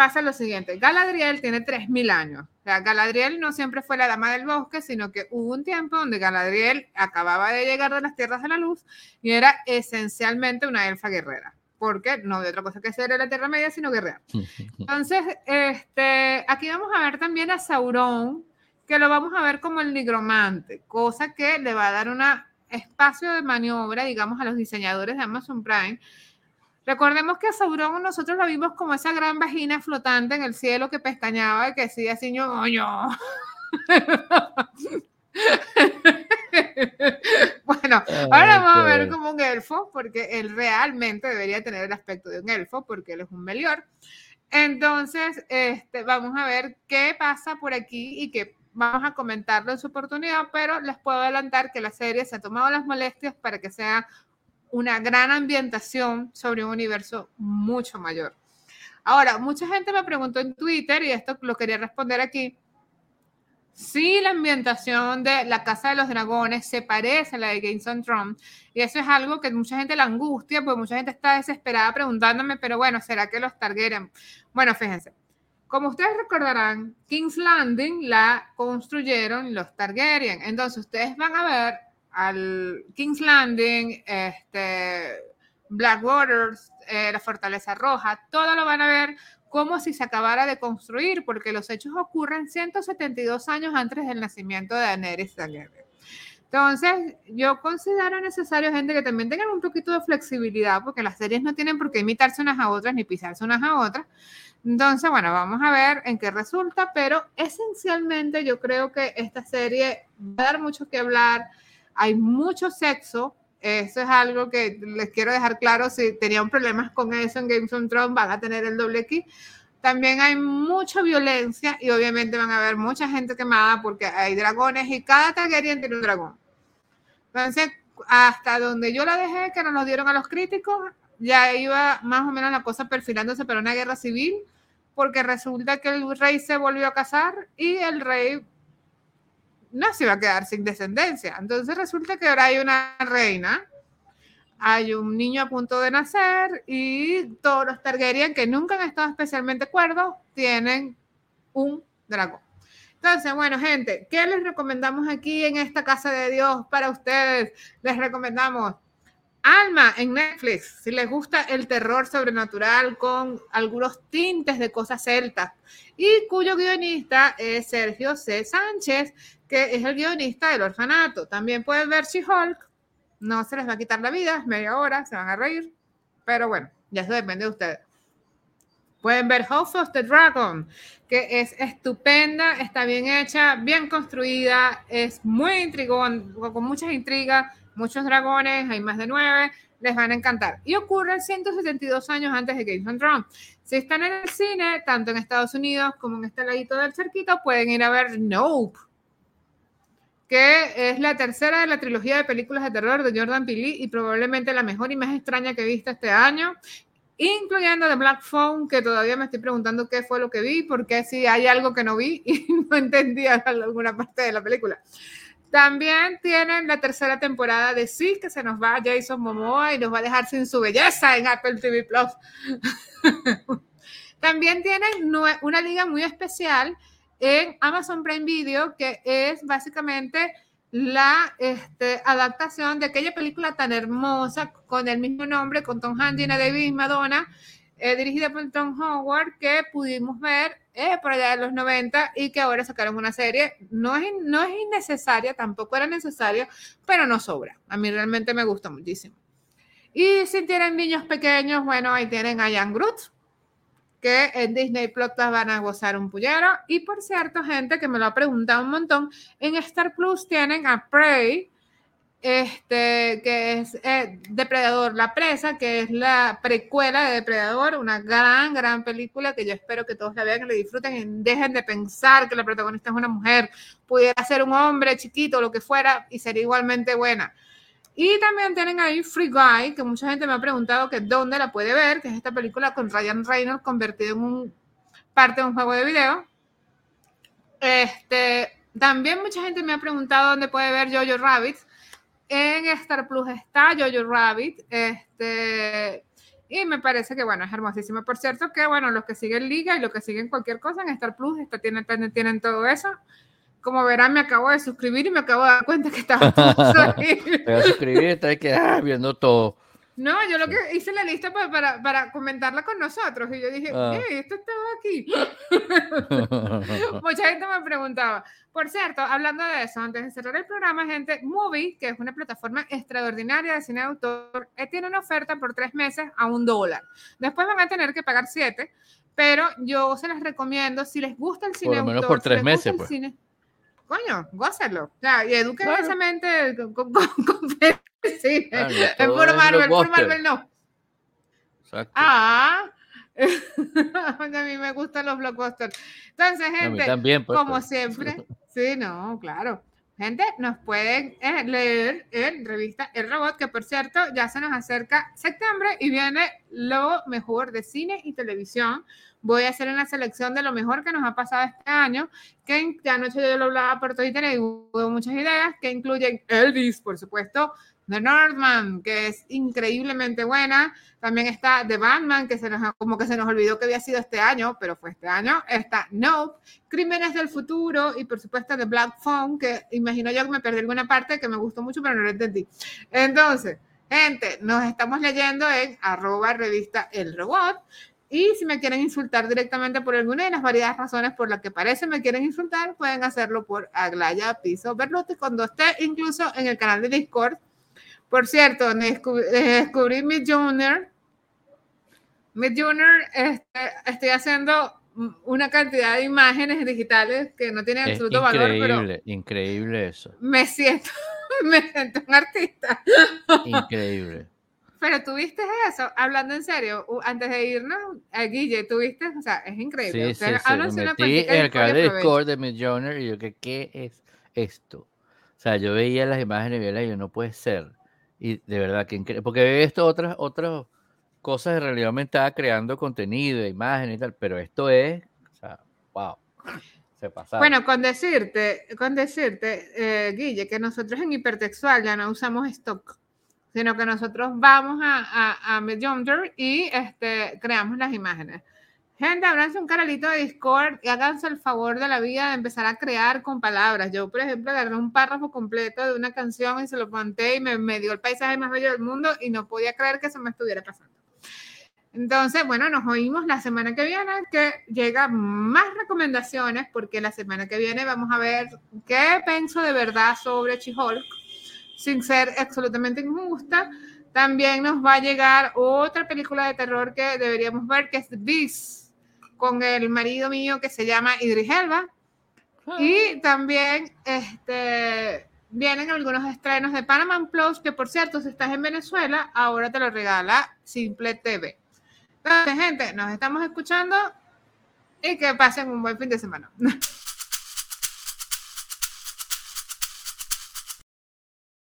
pasa lo siguiente, Galadriel tiene 3.000 años. O sea, Galadriel no siempre fue la dama del bosque, sino que hubo un tiempo donde Galadriel acababa de llegar de las tierras de la luz y era esencialmente una elfa guerrera, porque no de otra cosa que ser en la Tierra Media, sino guerrera. <laughs> Entonces, este, aquí vamos a ver también a Sauron, que lo vamos a ver como el nigromante, cosa que le va a dar un espacio de maniobra, digamos, a los diseñadores de Amazon Prime, Recordemos que a Sauron nosotros lo vimos como esa gran vagina flotante en el cielo que pestañaba y que decía así, ñoño. <laughs> bueno, ahora vamos a ver como un elfo, porque él realmente debería tener el aspecto de un elfo, porque él es un melior. Entonces, este, vamos a ver qué pasa por aquí y que vamos a comentarlo en su oportunidad, pero les puedo adelantar que la serie se ha tomado las molestias para que sea una gran ambientación sobre un universo mucho mayor. Ahora, mucha gente me preguntó en Twitter, y esto lo quería responder aquí, si la ambientación de la Casa de los Dragones se parece a la de Games of Thrones, y eso es algo que mucha gente la angustia, porque mucha gente está desesperada preguntándome, pero bueno, ¿será que los Targaryen? Bueno, fíjense, como ustedes recordarán, King's Landing la construyeron los Targaryen, entonces ustedes van a ver al King's Landing, este, Blackwater, eh, la Fortaleza Roja, todo lo van a ver como si se acabara de construir, porque los hechos ocurren 172 años antes del nacimiento de Daenerys Targaryen. Entonces, yo considero necesario, gente, que también tengan un poquito de flexibilidad, porque las series no tienen por qué imitarse unas a otras ni pisarse unas a otras. Entonces, bueno, vamos a ver en qué resulta, pero esencialmente yo creo que esta serie va a dar mucho que hablar. Hay mucho sexo, eso es algo que les quiero dejar claro. Si tenían problemas con eso en Games of Thrones, van a tener el doble aquí. También hay mucha violencia y obviamente van a haber mucha gente quemada porque hay dragones y cada Targaryen tiene un dragón. Entonces, hasta donde yo la dejé, que nos lo dieron a los críticos, ya iba más o menos la cosa perfilándose para una guerra civil, porque resulta que el rey se volvió a casar y el rey no se iba a quedar sin descendencia. Entonces resulta que ahora hay una reina, hay un niño a punto de nacer y todos los Targaryen que nunca han estado especialmente cuerdos tienen un dragón. Entonces, bueno, gente, ¿qué les recomendamos aquí en esta casa de Dios para ustedes? Les recomendamos Alma en Netflix, si les gusta el terror sobrenatural con algunos tintes de cosas celtas, y cuyo guionista es Sergio C. Sánchez, que es el guionista del orfanato. También pueden ver She-Hulk, no se les va a quitar la vida, media hora, se van a reír, pero bueno, ya eso depende de ustedes. Pueden ver House of the Dragon, que es estupenda, está bien hecha, bien construida, es muy intrigón, con muchas intrigas muchos dragones, hay más de nueve, les van a encantar. Y ocurre 172 años antes de Game of Thrones. Si están en el cine, tanto en Estados Unidos como en este ladito del cerquito, pueden ir a ver Nope, que es la tercera de la trilogía de películas de terror de Jordan Peele y probablemente la mejor y más extraña que he visto este año, incluyendo The Black Phone, que todavía me estoy preguntando qué fue lo que vi, porque si hay algo que no vi <laughs> y no entendía alguna parte de la película. También tienen la tercera temporada de Sí, que se nos va Jason Momoa y nos va a dejar sin su belleza en Apple TV Plus. <laughs> También tienen una liga muy especial en Amazon Prime Video, que es básicamente la este, adaptación de aquella película tan hermosa con el mismo nombre, con Tom Gina Davis y Madonna, eh, dirigida por Tom Howard, que pudimos ver eh, por allá de los 90 y que ahora sacaron una serie. No es, no es innecesaria, tampoco era necesaria, pero no sobra. A mí realmente me gusta muchísimo. Y si tienen niños pequeños, bueno, ahí tienen a Young Groot, que en Disney Plus van a gozar un pullero. Y por cierto, gente que me lo ha preguntado un montón, en Star Plus tienen a Prey, este, que es eh, Depredador, la presa, que es la precuela de Depredador, una gran, gran película que yo espero que todos la vean, que la disfruten y dejen de pensar que la protagonista es una mujer, pudiera ser un hombre chiquito, lo que fuera, y sería igualmente buena. Y también tienen ahí Free Guy, que mucha gente me ha preguntado que dónde la puede ver, que es esta película con Ryan Reynolds convertido en un parte de un juego de video. Este, también mucha gente me ha preguntado dónde puede ver Jojo Rabbit en Star Plus está Jojo Rabbit, este, y me parece que, bueno, es hermosísimo. Por cierto, que, bueno, los que siguen Liga y los que siguen cualquier cosa en Star Plus está, tienen, tienen todo eso. Como verán, me acabo de suscribir y me acabo de dar cuenta que estaba <laughs> todo <laughs> Pero suscribir, está que, ah, viendo todo. No, yo lo que hice la lista para, para, para, comentarla con nosotros y yo dije, ah. esto estaba aquí. <laughs> Mucha gente me preguntaba. Por cierto, hablando de eso, antes de cerrar el programa, gente, Movie, que es una plataforma extraordinaria de cine de autor, eh, tiene una oferta por tres meses a un dólar. Después van a tener que pagar siete, pero yo se las recomiendo si les gusta el cine por lo menos por tres meses, pues. Cine, coño, gózalo. O sea, y eduquen esa mente con, con, con, <laughs> sí, es puro Marvel, puro Marvel no. Exacto. Ah, <laughs> a mí me gustan los blockbusters. Entonces, gente, también, pues, como siempre, <laughs> sí, no, claro. Gente, nos pueden eh, leer en revista El Robot, que por cierto ya se nos acerca septiembre y viene lo mejor de cine y televisión voy a hacer una selección de lo mejor que nos ha pasado este año, que anoche yo lo hablaba por Twitter y hubo muchas ideas, que incluyen Elvis, por supuesto, The Northman, que es increíblemente buena. También está The Batman, que se nos, como que se nos olvidó que había sido este año, pero fue este año. Está Nope, Crímenes del Futuro y por supuesto The Black Phone, que imagino yo que me perdí alguna parte que me gustó mucho, pero no lo entendí. Entonces, gente, nos estamos leyendo en arroba revista El Robot Y si me quieren insultar directamente por alguna de las variadas razones por las que parece me quieren insultar, pueden hacerlo por Aglaya Piso Berluti cuando esté incluso en el canal de Discord. Por cierto, descubrí, descubrí mi Junior. Mi Junior, este, estoy haciendo una cantidad de imágenes digitales que no tienen Es absoluto valor, increíble, increíble eso. me siento, <laughs> me siento un artista. Increíble. Pero tú viste eso, hablando en serio, antes de irnos, eh, Guille, tú viste, o sea, es increíble. Sí, sí, Ustedes sí. háblense Me metí en el canal de Discord de Midjourney y yo que qué es esto. O sea, yo veía las imágenes y yo no puede ser. Y de verdad que increíble. Porque ve esto otras otras cosas de realidad aumentada creando contenido, imágenes y tal, pero esto es, o sea, wow. Se. Bueno, con decirte, con decirte, eh, Guille, que nosotros en hipertextual ya no usamos stock, sino que nosotros vamos a, a, a y este, creamos las imágenes. Gente, ábranse un canalito de Discord y háganse el favor de la vida de empezar a crear con palabras. Yo, por ejemplo, agarré un párrafo completo de una canción y se lo monté y me, me dio el paisaje más bello del mundo y no podía creer que eso me estuviera pasando. Entonces, bueno, nos oímos la semana que viene, que llega más recomendaciones, porque la semana que viene vamos a ver qué pienso de verdad sobre She-Hulk, sin ser absolutamente injusta. También nos va a llegar otra película de terror que deberíamos ver, que es The Beast, con el marido mío que se llama Idris Elba. Y también este, vienen algunos estrenos de Panama Plus, que por cierto, si estás en Venezuela, ahora te lo regala Simple TV. Entonces, gente, nos estamos escuchando y que pasen un buen fin de semana. <laughs>